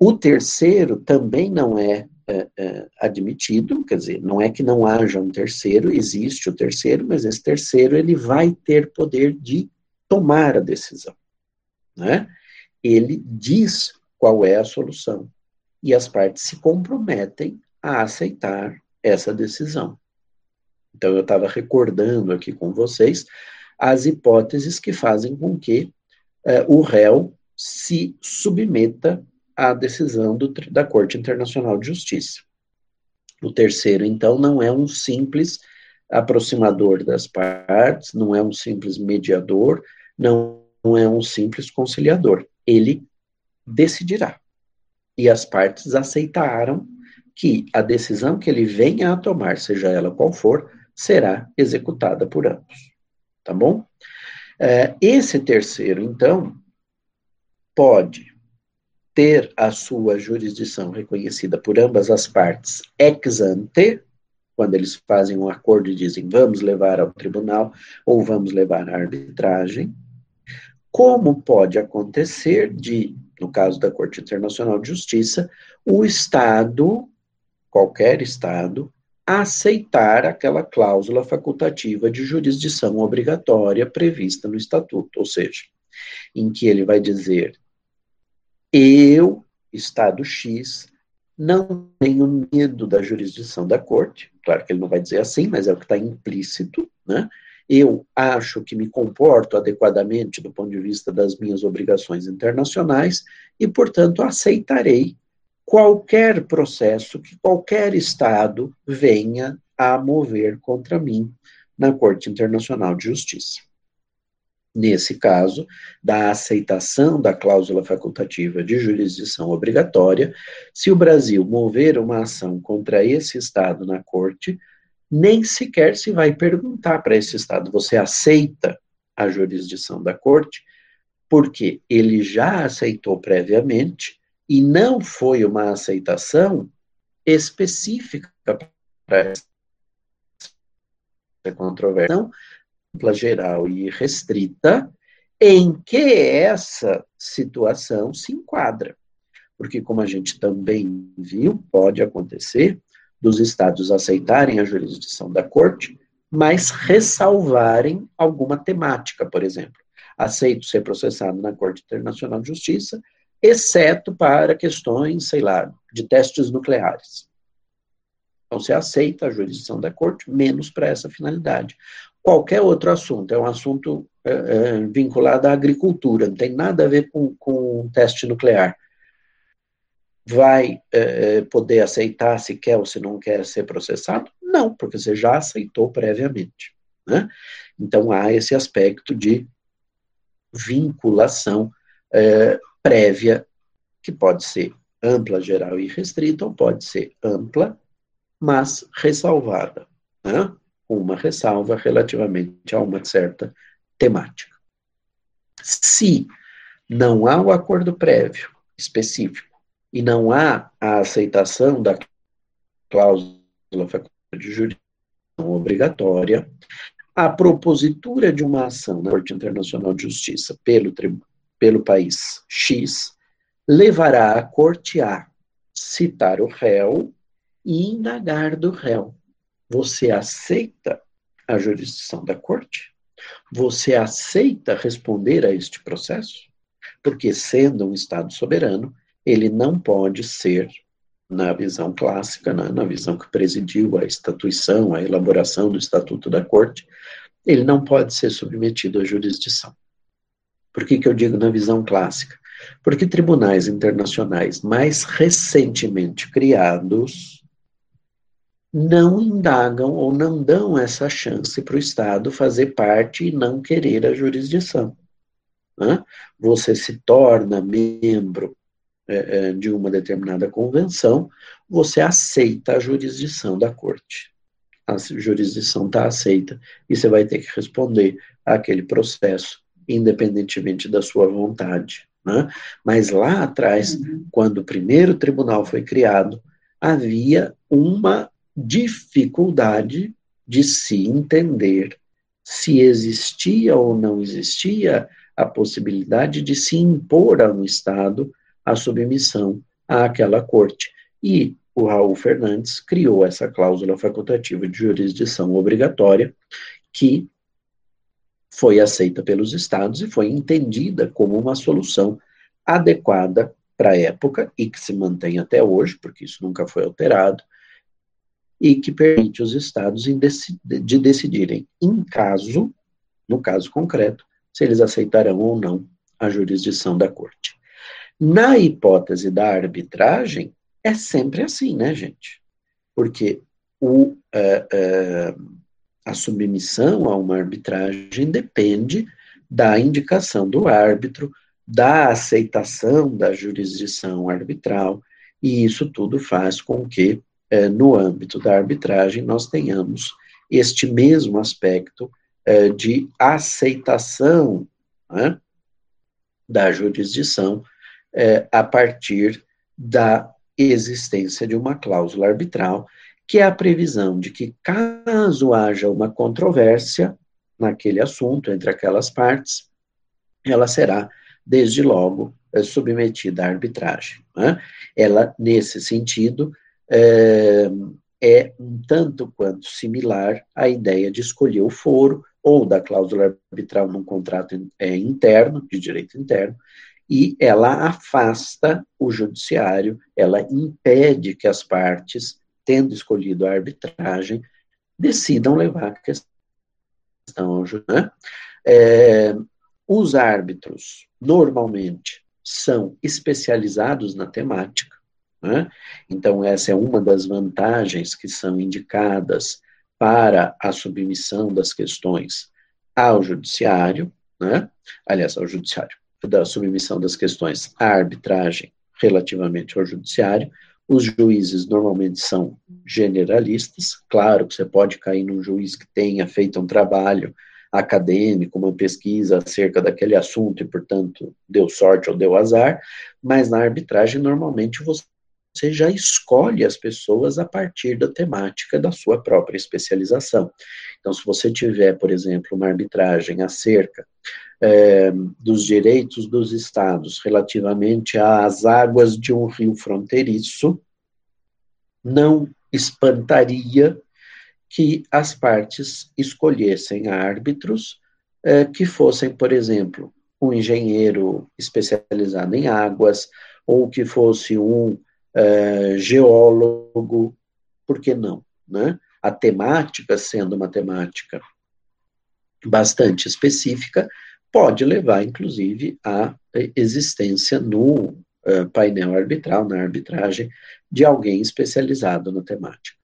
o terceiro também não é é, é, admitido, quer dizer, não é que não haja um terceiro, existe o terceiro, mas esse terceiro ele vai ter poder de tomar a decisão, né? Ele diz qual é a solução e as partes se comprometem a aceitar essa decisão. Então eu estava recordando aqui com vocês as hipóteses que fazem com que é, o réu se submeta a decisão do, da Corte Internacional de Justiça. O terceiro, então, não é um simples aproximador das partes, não é um simples mediador, não, não é um simples conciliador. Ele decidirá. E as partes aceitaram que a decisão que ele venha a tomar, seja ela qual for, será executada por ambos. Tá bom? É, esse terceiro, então, pode ter a sua jurisdição reconhecida por ambas as partes ex ante, quando eles fazem um acordo e dizem vamos levar ao tribunal ou vamos levar à arbitragem, como pode acontecer de, no caso da Corte Internacional de Justiça, o Estado, qualquer Estado, aceitar aquela cláusula facultativa de jurisdição obrigatória prevista no Estatuto, ou seja, em que ele vai dizer eu, Estado X, não tenho medo da jurisdição da corte. Claro que ele não vai dizer assim, mas é o que está implícito, né? Eu acho que me comporto adequadamente do ponto de vista das minhas obrigações internacionais e, portanto, aceitarei qualquer processo que qualquer Estado venha a mover contra mim na Corte Internacional de Justiça nesse caso, da aceitação da cláusula facultativa de jurisdição obrigatória, se o Brasil mover uma ação contra esse Estado na Corte, nem sequer se vai perguntar para esse Estado: você aceita a jurisdição da Corte? porque ele já aceitou previamente e não foi uma aceitação específica para essa controvérsia, ampla, geral e restrita, em que essa situação se enquadra. Porque, como a gente também viu, pode acontecer dos estados aceitarem a jurisdição da corte, mas ressalvarem alguma temática, por exemplo aceito ser processado na Corte Internacional de Justiça, exceto para questões, sei lá, de testes nucleares. Então, você aceita a jurisdição da Corte, menos para essa finalidade. Qualquer outro assunto, é um assunto é, é, vinculado à agricultura, não tem nada a ver com, com teste nuclear. Vai é, é, poder aceitar se quer ou se não quer ser processado? Não, porque você já aceitou previamente. Né? Então, há esse aspecto de vinculação é, prévia, que pode ser ampla, geral e restrita, ou pode ser ampla, mas ressalvada, né? uma ressalva relativamente a uma certa temática. Se não há o acordo prévio específico e não há a aceitação da cláusula de jurisdição obrigatória, a propositura de uma ação na Corte Internacional de Justiça pelo, pelo país X levará a Corte A citar o réu e indagar do réu. Você aceita a jurisdição da Corte? Você aceita responder a este processo? Porque, sendo um Estado soberano, ele não pode ser, na visão clássica, na, na visão que presidiu a estatuição, a elaboração do Estatuto da Corte, ele não pode ser submetido à jurisdição. Por que, que eu digo na visão clássica? Porque tribunais internacionais mais recentemente criados não indagam ou não dão essa chance para o Estado fazer parte e não querer a jurisdição. Né? Você se torna membro é, é de uma determinada convenção, você aceita a jurisdição da corte a jurisdição está aceita e você vai ter que responder àquele processo, independentemente da sua vontade. Né? Mas lá atrás, uhum. quando o primeiro tribunal foi criado, havia uma dificuldade de se entender se existia ou não existia a possibilidade de se impor a um Estado a submissão àquela corte. E o Raul Fernandes criou essa cláusula facultativa de jurisdição obrigatória, que foi aceita pelos estados e foi entendida como uma solução adequada para a época e que se mantém até hoje, porque isso nunca foi alterado, e que permite os estados de decidirem, em caso, no caso concreto, se eles aceitarão ou não a jurisdição da corte. Na hipótese da arbitragem, é sempre assim, né, gente? Porque o, uh, uh, a submissão a uma arbitragem depende da indicação do árbitro, da aceitação da jurisdição arbitral, e isso tudo faz com que, uh, no âmbito da arbitragem, nós tenhamos este mesmo aspecto de aceitação né, da jurisdição a partir da existência de uma cláusula arbitral, que é a previsão de que, caso haja uma controvérsia naquele assunto entre aquelas partes, ela será, desde logo, é, submetida à arbitragem. Né? Ela, nesse sentido, é, é um tanto quanto similar à ideia de escolher o foro ou da cláusula arbitral num contrato é, interno, de direito interno, e ela afasta o judiciário, ela impede que as partes, tendo escolhido a arbitragem, decidam levar a questão. Né? É, os árbitros, normalmente, são especializados na temática, né? então essa é uma das vantagens que são indicadas para a submissão das questões ao judiciário, né? aliás, ao judiciário, da submissão das questões à arbitragem relativamente ao judiciário. Os juízes normalmente são generalistas, claro que você pode cair num juiz que tenha feito um trabalho acadêmico, uma pesquisa acerca daquele assunto e, portanto, deu sorte ou deu azar, mas na arbitragem, normalmente, você você já escolhe as pessoas a partir da temática da sua própria especialização. Então, se você tiver, por exemplo, uma arbitragem acerca é, dos direitos dos estados relativamente às águas de um rio fronteiriço, não espantaria que as partes escolhessem árbitros é, que fossem, por exemplo, um engenheiro especializado em águas, ou que fosse um é, geólogo, por que não? Né? A temática, sendo uma temática bastante específica, pode levar, inclusive, à existência no uh, painel arbitral, na arbitragem, de alguém especializado na temática.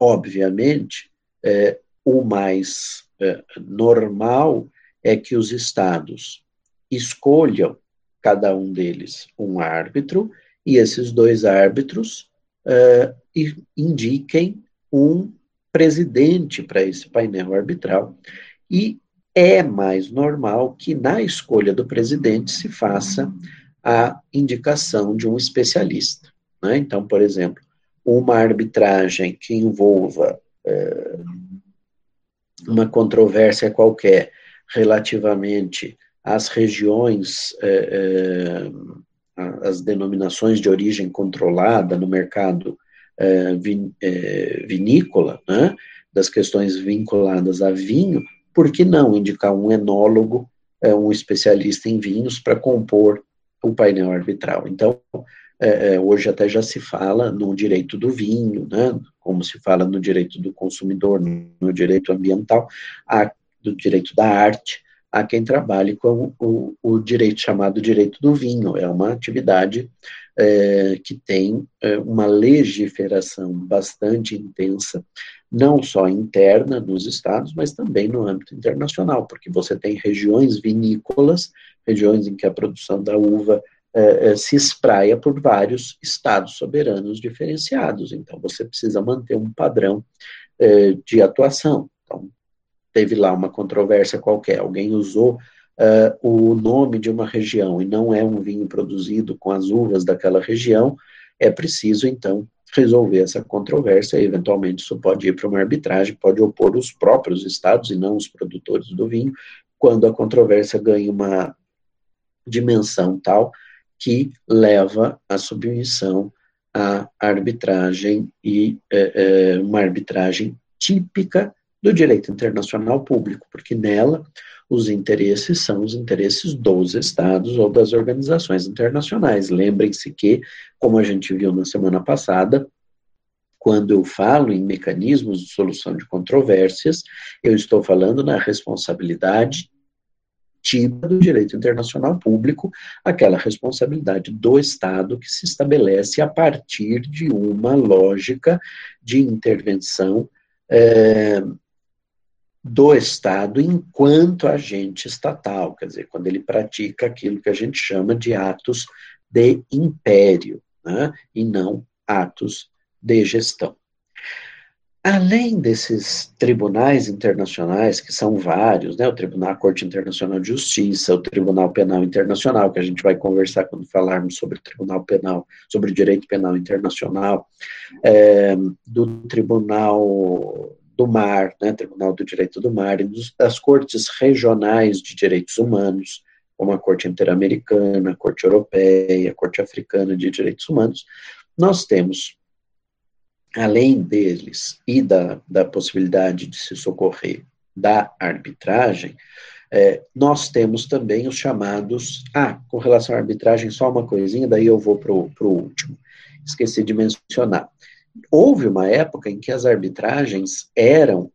Obviamente, é, o mais é, normal é que os estados escolham, cada um deles, um árbitro e esses dois árbitros uh, indiquem um presidente para esse painel arbitral. E é mais normal que na escolha do presidente se faça a indicação de um especialista. Né? Então, por exemplo, uma arbitragem que envolva uh, uma controvérsia qualquer relativamente às regiões uh, as denominações de origem controlada no mercado é, vin, é, vinícola, né, das questões vinculadas a vinho, por que não indicar um enólogo, é, um especialista em vinhos, para compor o painel arbitral? Então, hoje até já se fala no direito do vinho, né, como se fala no direito do consumidor, no direito ambiental, a, do direito da arte, a quem trabalhe com o, o direito chamado direito do vinho. É uma atividade é, que tem é, uma legiferação bastante intensa, não só interna nos estados, mas também no âmbito internacional, porque você tem regiões vinícolas, regiões em que a produção da uva é, é se espraia por vários estados soberanos diferenciados. Então, você precisa manter um padrão é, de atuação. Então, teve lá uma controvérsia qualquer, alguém usou uh, o nome de uma região e não é um vinho produzido com as uvas daquela região, é preciso, então, resolver essa controvérsia, eventualmente isso pode ir para uma arbitragem, pode opor os próprios estados e não os produtores do vinho, quando a controvérsia ganha uma dimensão tal que leva à submissão à arbitragem e é, é, uma arbitragem típica do direito internacional público, porque nela os interesses são os interesses dos estados ou das organizações internacionais. Lembrem-se que, como a gente viu na semana passada, quando eu falo em mecanismos de solução de controvérsias, eu estou falando na responsabilidade típica do direito internacional público, aquela responsabilidade do Estado que se estabelece a partir de uma lógica de intervenção é, do Estado enquanto agente estatal, quer dizer, quando ele pratica aquilo que a gente chama de atos de império, né, e não atos de gestão. Além desses tribunais internacionais, que são vários, né, o Tribunal Corte Internacional de Justiça, o Tribunal Penal Internacional, que a gente vai conversar quando falarmos sobre Tribunal Penal, sobre Direito Penal Internacional, é, do Tribunal do Mar, né, Tribunal do Direito do Mar, e dos, das cortes regionais de direitos humanos, como a Corte Interamericana, a Corte Europeia, a Corte Africana de Direitos Humanos, nós temos, além deles e da, da possibilidade de se socorrer da arbitragem, é, nós temos também os chamados. Ah, com relação à arbitragem, só uma coisinha, daí eu vou para o último. Esqueci de mencionar houve uma época em que as arbitragens eram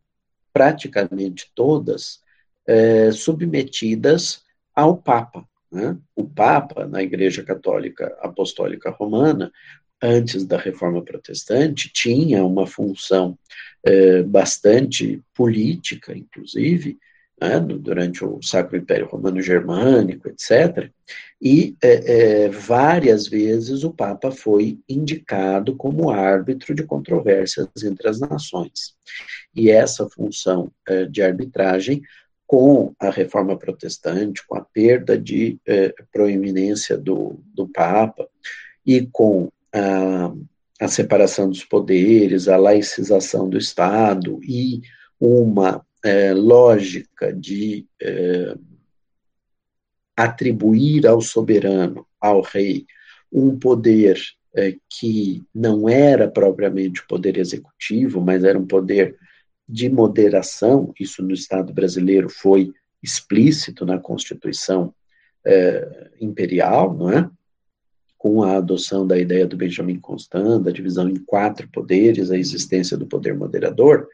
praticamente todas é, submetidas ao Papa. Né? O Papa, na Igreja Católica Apostólica Romana, antes da Reforma Protestante, tinha uma função é, bastante política, inclusive, né, durante o Sacro Império Romano Germânico, etc. E é, é, várias vezes o Papa foi indicado como árbitro de controvérsias entre as nações. E essa função é, de arbitragem com a reforma protestante, com a perda de eh, proeminência do, do Papa e com a, a separação dos poderes, a laicização do Estado e uma eh, lógica de eh, atribuir ao soberano, ao rei, um poder eh, que não era propriamente o poder executivo, mas era um poder de moderação, isso no Estado brasileiro foi explícito na Constituição é, Imperial, não é? com a adoção da ideia do Benjamin Constant, da divisão em quatro poderes, a existência do poder moderador,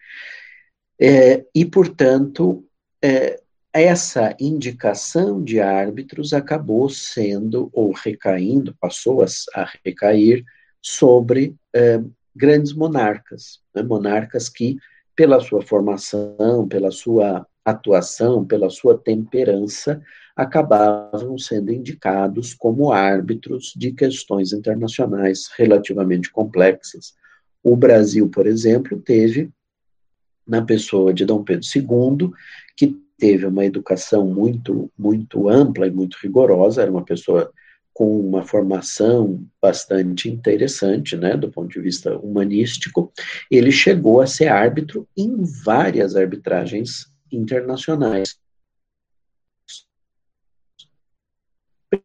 é, e, portanto, é, essa indicação de árbitros acabou sendo, ou recaindo, passou a, a recair sobre é, grandes monarcas, né, monarcas que pela sua formação, pela sua atuação, pela sua temperança, acabavam sendo indicados como árbitros de questões internacionais relativamente complexas. O Brasil, por exemplo, teve, na pessoa de Dom Pedro II, que teve uma educação muito, muito ampla e muito rigorosa, era uma pessoa com uma formação bastante interessante, né, do ponto de vista humanístico, ele chegou a ser árbitro em várias arbitragens internacionais.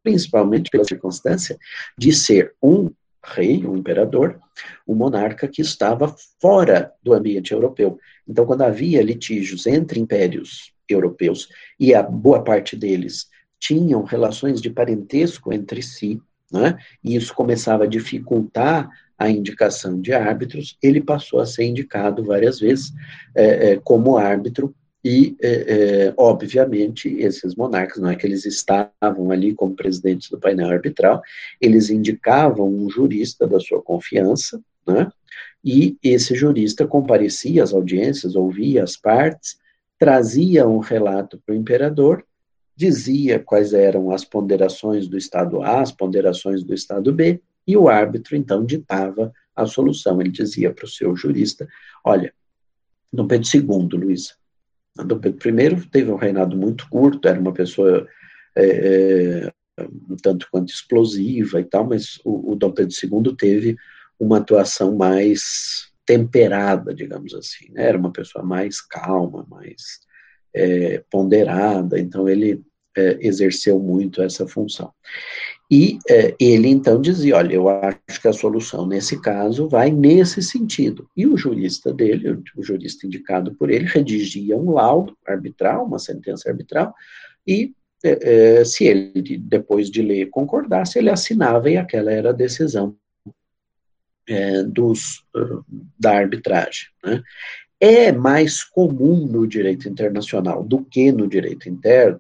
Principalmente pela circunstância de ser um rei, um imperador, um monarca que estava fora do ambiente europeu. Então, quando havia litígios entre impérios europeus e a boa parte deles tinham relações de parentesco entre si, né, e isso começava a dificultar a indicação de árbitros, ele passou a ser indicado várias vezes é, é, como árbitro, e, é, é obviamente, esses monarcas, não é que eles estavam ali como presidentes do painel arbitral, eles indicavam um jurista da sua confiança, né, e esse jurista comparecia às audiências, ouvia as partes, trazia um relato para o imperador, dizia quais eram as ponderações do Estado A, as ponderações do Estado B, e o árbitro, então, ditava a solução. Ele dizia para o seu jurista: olha, Dom Pedro II, Luísa, Dom Pedro I teve um reinado muito curto, era uma pessoa é, é, um tanto quanto explosiva e tal, mas o, o Dom Pedro II teve uma atuação mais temperada, digamos assim, né? era uma pessoa mais calma, mais é, ponderada, então ele é, exerceu muito essa função. E é, ele então dizia: olha, eu acho que a solução nesse caso vai nesse sentido. E o jurista dele, o jurista indicado por ele, redigia um laudo arbitral, uma sentença arbitral, e é se ele, depois de ler, concordasse, ele assinava e aquela era a decisão dos, da arbitragem. Né? É mais comum no direito internacional do que no direito interno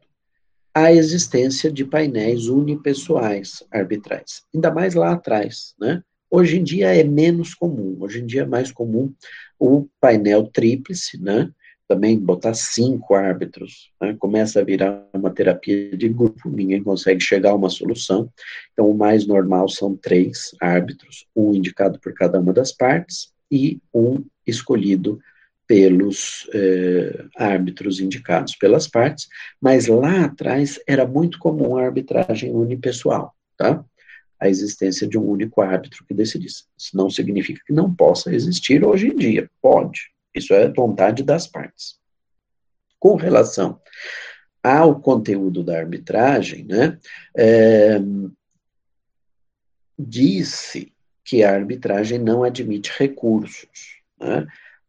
a existência de painéis unipessoais arbitrais, ainda mais lá atrás, né? Hoje em dia é menos comum, hoje em dia é mais comum o painel tríplice, né? Também botar cinco árbitros, né? começa a virar uma terapia de grupo, ninguém consegue chegar a uma solução. Então, o mais normal são três árbitros, um indicado por cada uma das partes e um escolhido pelos eh, árbitros indicados pelas partes, mas lá atrás era muito comum a arbitragem unipessoal, tá? A existência de um único árbitro que decidisse. Isso não significa que não possa existir hoje em dia, pode. Isso é vontade das partes. Com relação ao conteúdo da arbitragem, né, é, disse que a arbitragem não admite recursos. Né?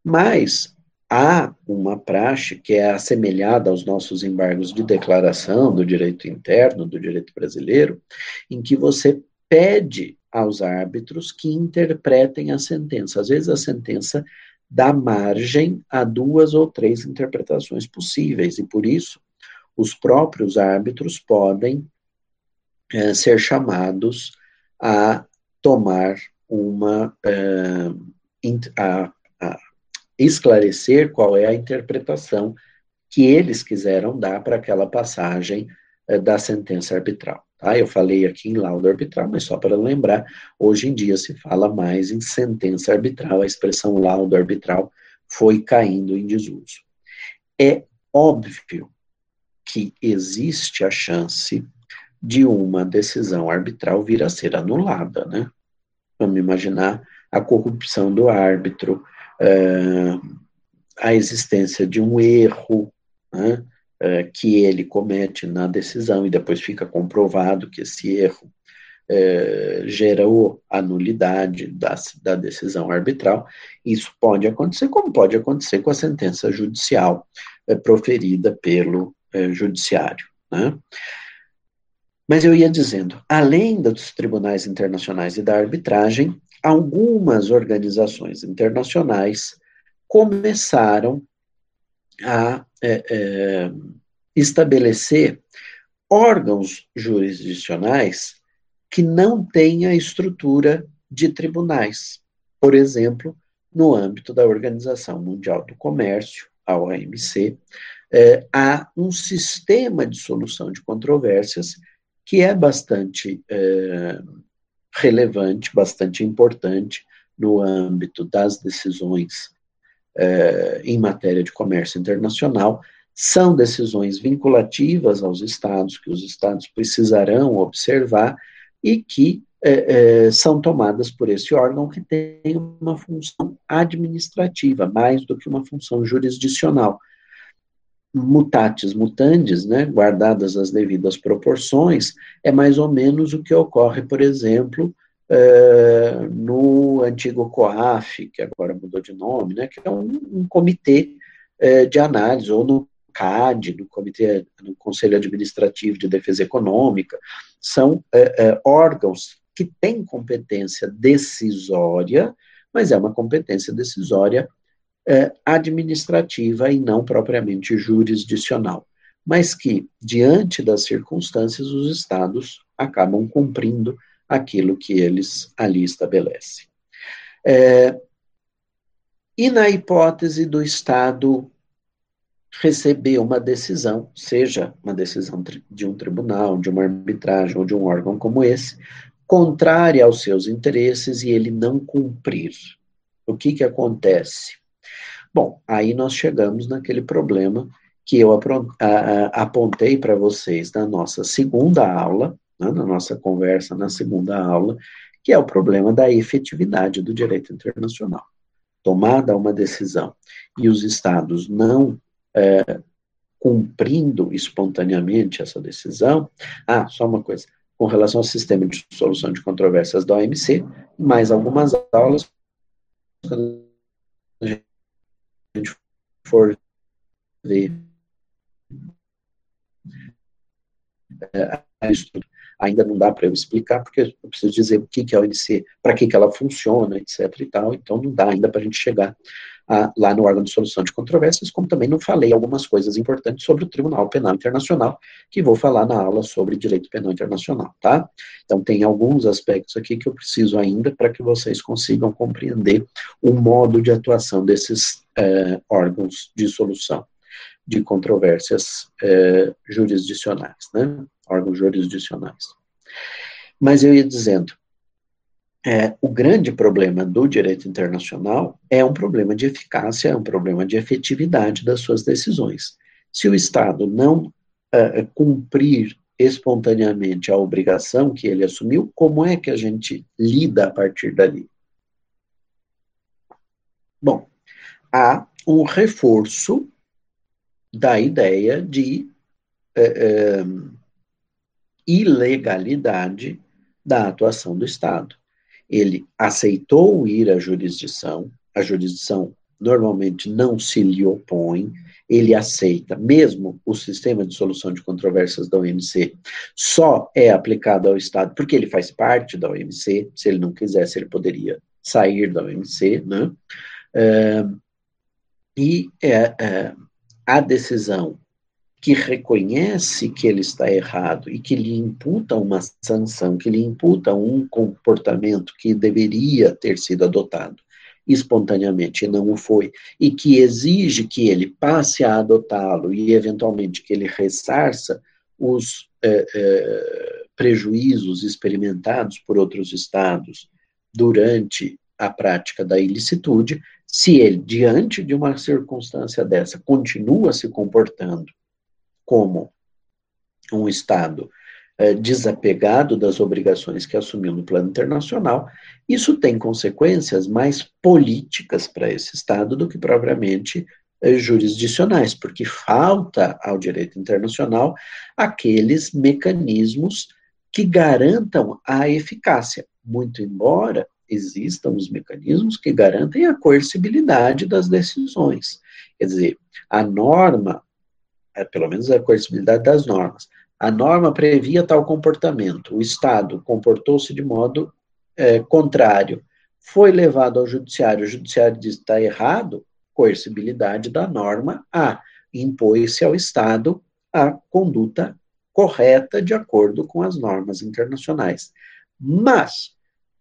Mas há uma praxe que é assemelhada aos nossos embargos de declaração do direito interno, do direito brasileiro, em que você pede aos árbitros que interpretem a sentença. Às vezes a sentença dá margem a duas ou três interpretações possíveis, e por isso os próprios árbitros podem é, ser chamados a tomar uma. É, a esclarecer qual é a interpretação que eles quiseram dar para aquela passagem eh, da sentença arbitral. Tá? Eu falei aqui em laudo arbitral, mas só para lembrar, hoje em dia se fala mais em sentença arbitral, a expressão laudo arbitral foi caindo em desuso. É óbvio que existe a chance de uma decisão arbitral vir a ser anulada, né? Vamos imaginar a corrupção do árbitro, a existência de um erro né, uh, que ele comete na decisão e depois fica comprovado que esse erro uh, gerou a nulidade da, da decisão arbitral. Isso pode acontecer, como pode acontecer com a sentença judicial proferida pelo judiciário. Né? Mas eu ia dizendo, além dos tribunais internacionais e da arbitragem, algumas organizações internacionais começaram a é, é, estabelecer órgãos jurisdicionais que não têm a estrutura de tribunais. Por exemplo, no âmbito da Organização Mundial do Comércio, a OMC, é, há um sistema de solução de controvérsias que é bastante é, relevante, bastante importante no âmbito das decisões é, em matéria de comércio internacional. São decisões vinculativas aos estados, que os estados precisarão observar e que é, é, são tomadas por esse órgão que tem uma função administrativa, mais do que uma função jurisdicional mutatis mutandis, né, guardadas as devidas proporções, é mais ou menos o que ocorre, por exemplo, é, no antigo COAF, que agora mudou de nome, né, que é um, um comitê é, de análise, ou no CAD, no Comitê, no Conselho Administrativo de Defesa Econômica, são é, órgãos que têm competência decisória, mas é uma competência decisória é, administrativa e não propriamente jurisdicional, mas que, diante das circunstâncias, os estados acabam cumprindo aquilo que eles ali estabelecem. É, e na hipótese do Estado receber uma decisão, seja uma decisão de um tribunal, de uma arbitragem ou de um órgão como esse, contrária aos seus interesses e ele não cumprir. O que que acontece? Bom, aí nós chegamos naquele problema que eu apontei para vocês na nossa segunda aula, né, na nossa conversa na segunda aula, que é o problema da efetividade do direito internacional. Tomada uma decisão e os estados não é, cumprindo espontaneamente essa decisão. Ah, só uma coisa, com relação ao sistema de solução de controvérsias da OMC, mais algumas aulas, for ver é, ainda não dá para eu explicar, porque eu preciso dizer o que, que é a ONC, para que, que ela funciona, etc. e tal, então não dá ainda para a gente chegar a, lá no órgão de solução de controvérsias, como também não falei algumas coisas importantes sobre o Tribunal Penal Internacional, que vou falar na aula sobre direito penal internacional, tá? Então tem alguns aspectos aqui que eu preciso ainda para que vocês consigam compreender o modo de atuação desses é, órgãos de solução de controvérsias é, jurisdicionais, né? Órgãos jurisdicionais. Mas eu ia dizendo, é, o grande problema do direito internacional é um problema de eficácia, é um problema de efetividade das suas decisões. Se o Estado não é, cumprir espontaneamente a obrigação que ele assumiu, como é que a gente lida a partir dali? Bom, há um reforço da ideia de é, é, ilegalidade da atuação do Estado ele aceitou ir à jurisdição, a jurisdição normalmente não se lhe opõe, ele aceita, mesmo o sistema de solução de controvérsias da OMC só é aplicado ao Estado porque ele faz parte da OMC, se ele não quisesse, ele poderia sair da OMC, né? E é, é, a decisão que reconhece que ele está errado e que lhe imputa uma sanção, que lhe imputa um comportamento que deveria ter sido adotado espontaneamente e não o foi, e que exige que ele passe a adotá-lo e, eventualmente, que ele ressarça os é, é, prejuízos experimentados por outros estados durante a prática da ilicitude, se ele, diante de uma circunstância dessa, continua se comportando como um Estado é, desapegado das obrigações que assumiu no plano internacional, isso tem consequências mais políticas para esse Estado do que propriamente é, jurisdicionais, porque falta ao direito internacional aqueles mecanismos que garantam a eficácia, muito embora existam os mecanismos que garantem a coercibilidade das decisões. Quer dizer, a norma, é, pelo menos a coercibilidade das normas, a norma previa tal comportamento, o Estado comportou-se de modo é, contrário, foi levado ao judiciário, o judiciário diz que está errado, coercibilidade da norma A, impôs-se ao Estado a conduta correta de acordo com as normas internacionais. Mas,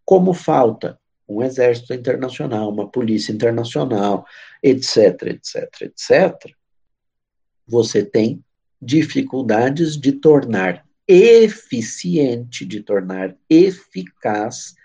como falta um exército internacional, uma polícia internacional, etc., etc., etc., você tem dificuldades de tornar eficiente, de tornar eficaz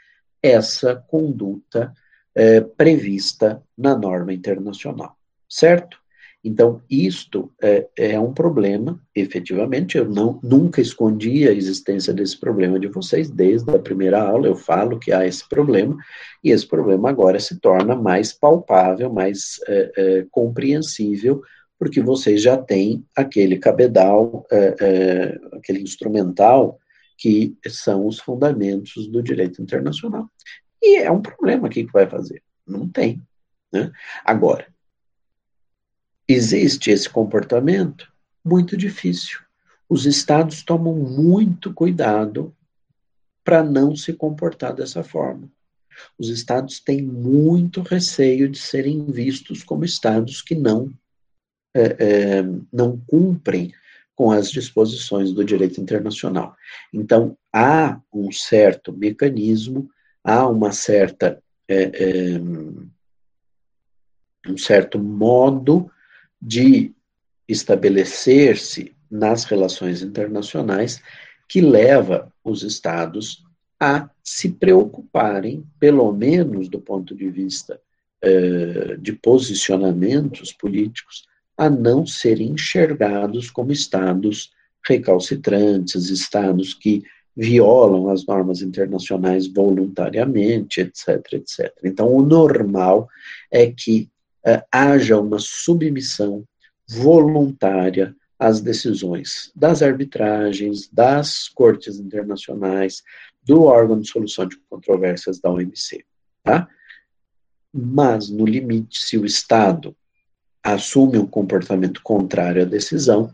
essa conduta é, prevista na norma internacional, certo? Então, isto é, é, um problema, efetivamente, eu não, nunca escondi a existência desse problema de vocês, desde a primeira aula eu falo que há esse problema, e esse problema agora se torna mais palpável, mais é, é, compreensível porque vocês já têm aquele cabedal, é, é, aquele instrumental que são os fundamentos do direito internacional. E é um problema aqui que vai fazer. Não tem. Né? Agora, existe esse comportamento? Muito difícil. Os estados tomam muito cuidado para não se comportar dessa forma. Os estados têm muito receio de serem vistos como estados que não é, é, não cumprem com as disposições do direito internacional. Então, há um certo mecanismo, há uma certa. É, é, um certo modo de estabelecer-se nas relações internacionais que leva os estados a se preocuparem, pelo menos do ponto de vista eh, de posicionamentos políticos, a não serem enxergados como estados recalcitrantes, estados que violam as normas internacionais voluntariamente, etc, etc. Então, o normal é que uh, haja uma submissão voluntária às decisões das arbitragens, das cortes internacionais, do órgão de solução de controvérsias da OMC, tá? Mas, no limite, se o Estado assume um comportamento contrário à decisão,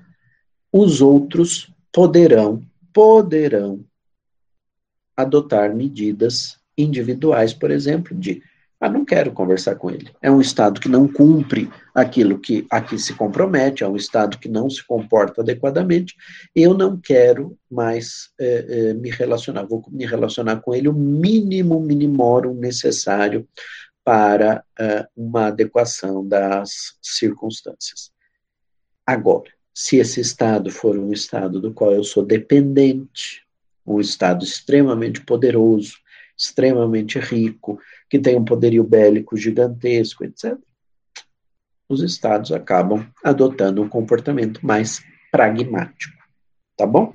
os outros poderão, poderão adotar medidas individuais, por exemplo, de ah, não quero conversar com ele. É um Estado que não cumpre aquilo que aqui se compromete, é um Estado que não se comporta adequadamente. Eu não quero mais é, é, me relacionar, vou me relacionar com ele o mínimo minimorum necessário para uh, uma adequação das circunstâncias. Agora, se esse Estado for um Estado do qual eu sou dependente, um Estado extremamente poderoso, extremamente rico, que tem um poderio bélico gigantesco, etc., os Estados acabam adotando um comportamento mais pragmático. Tá bom?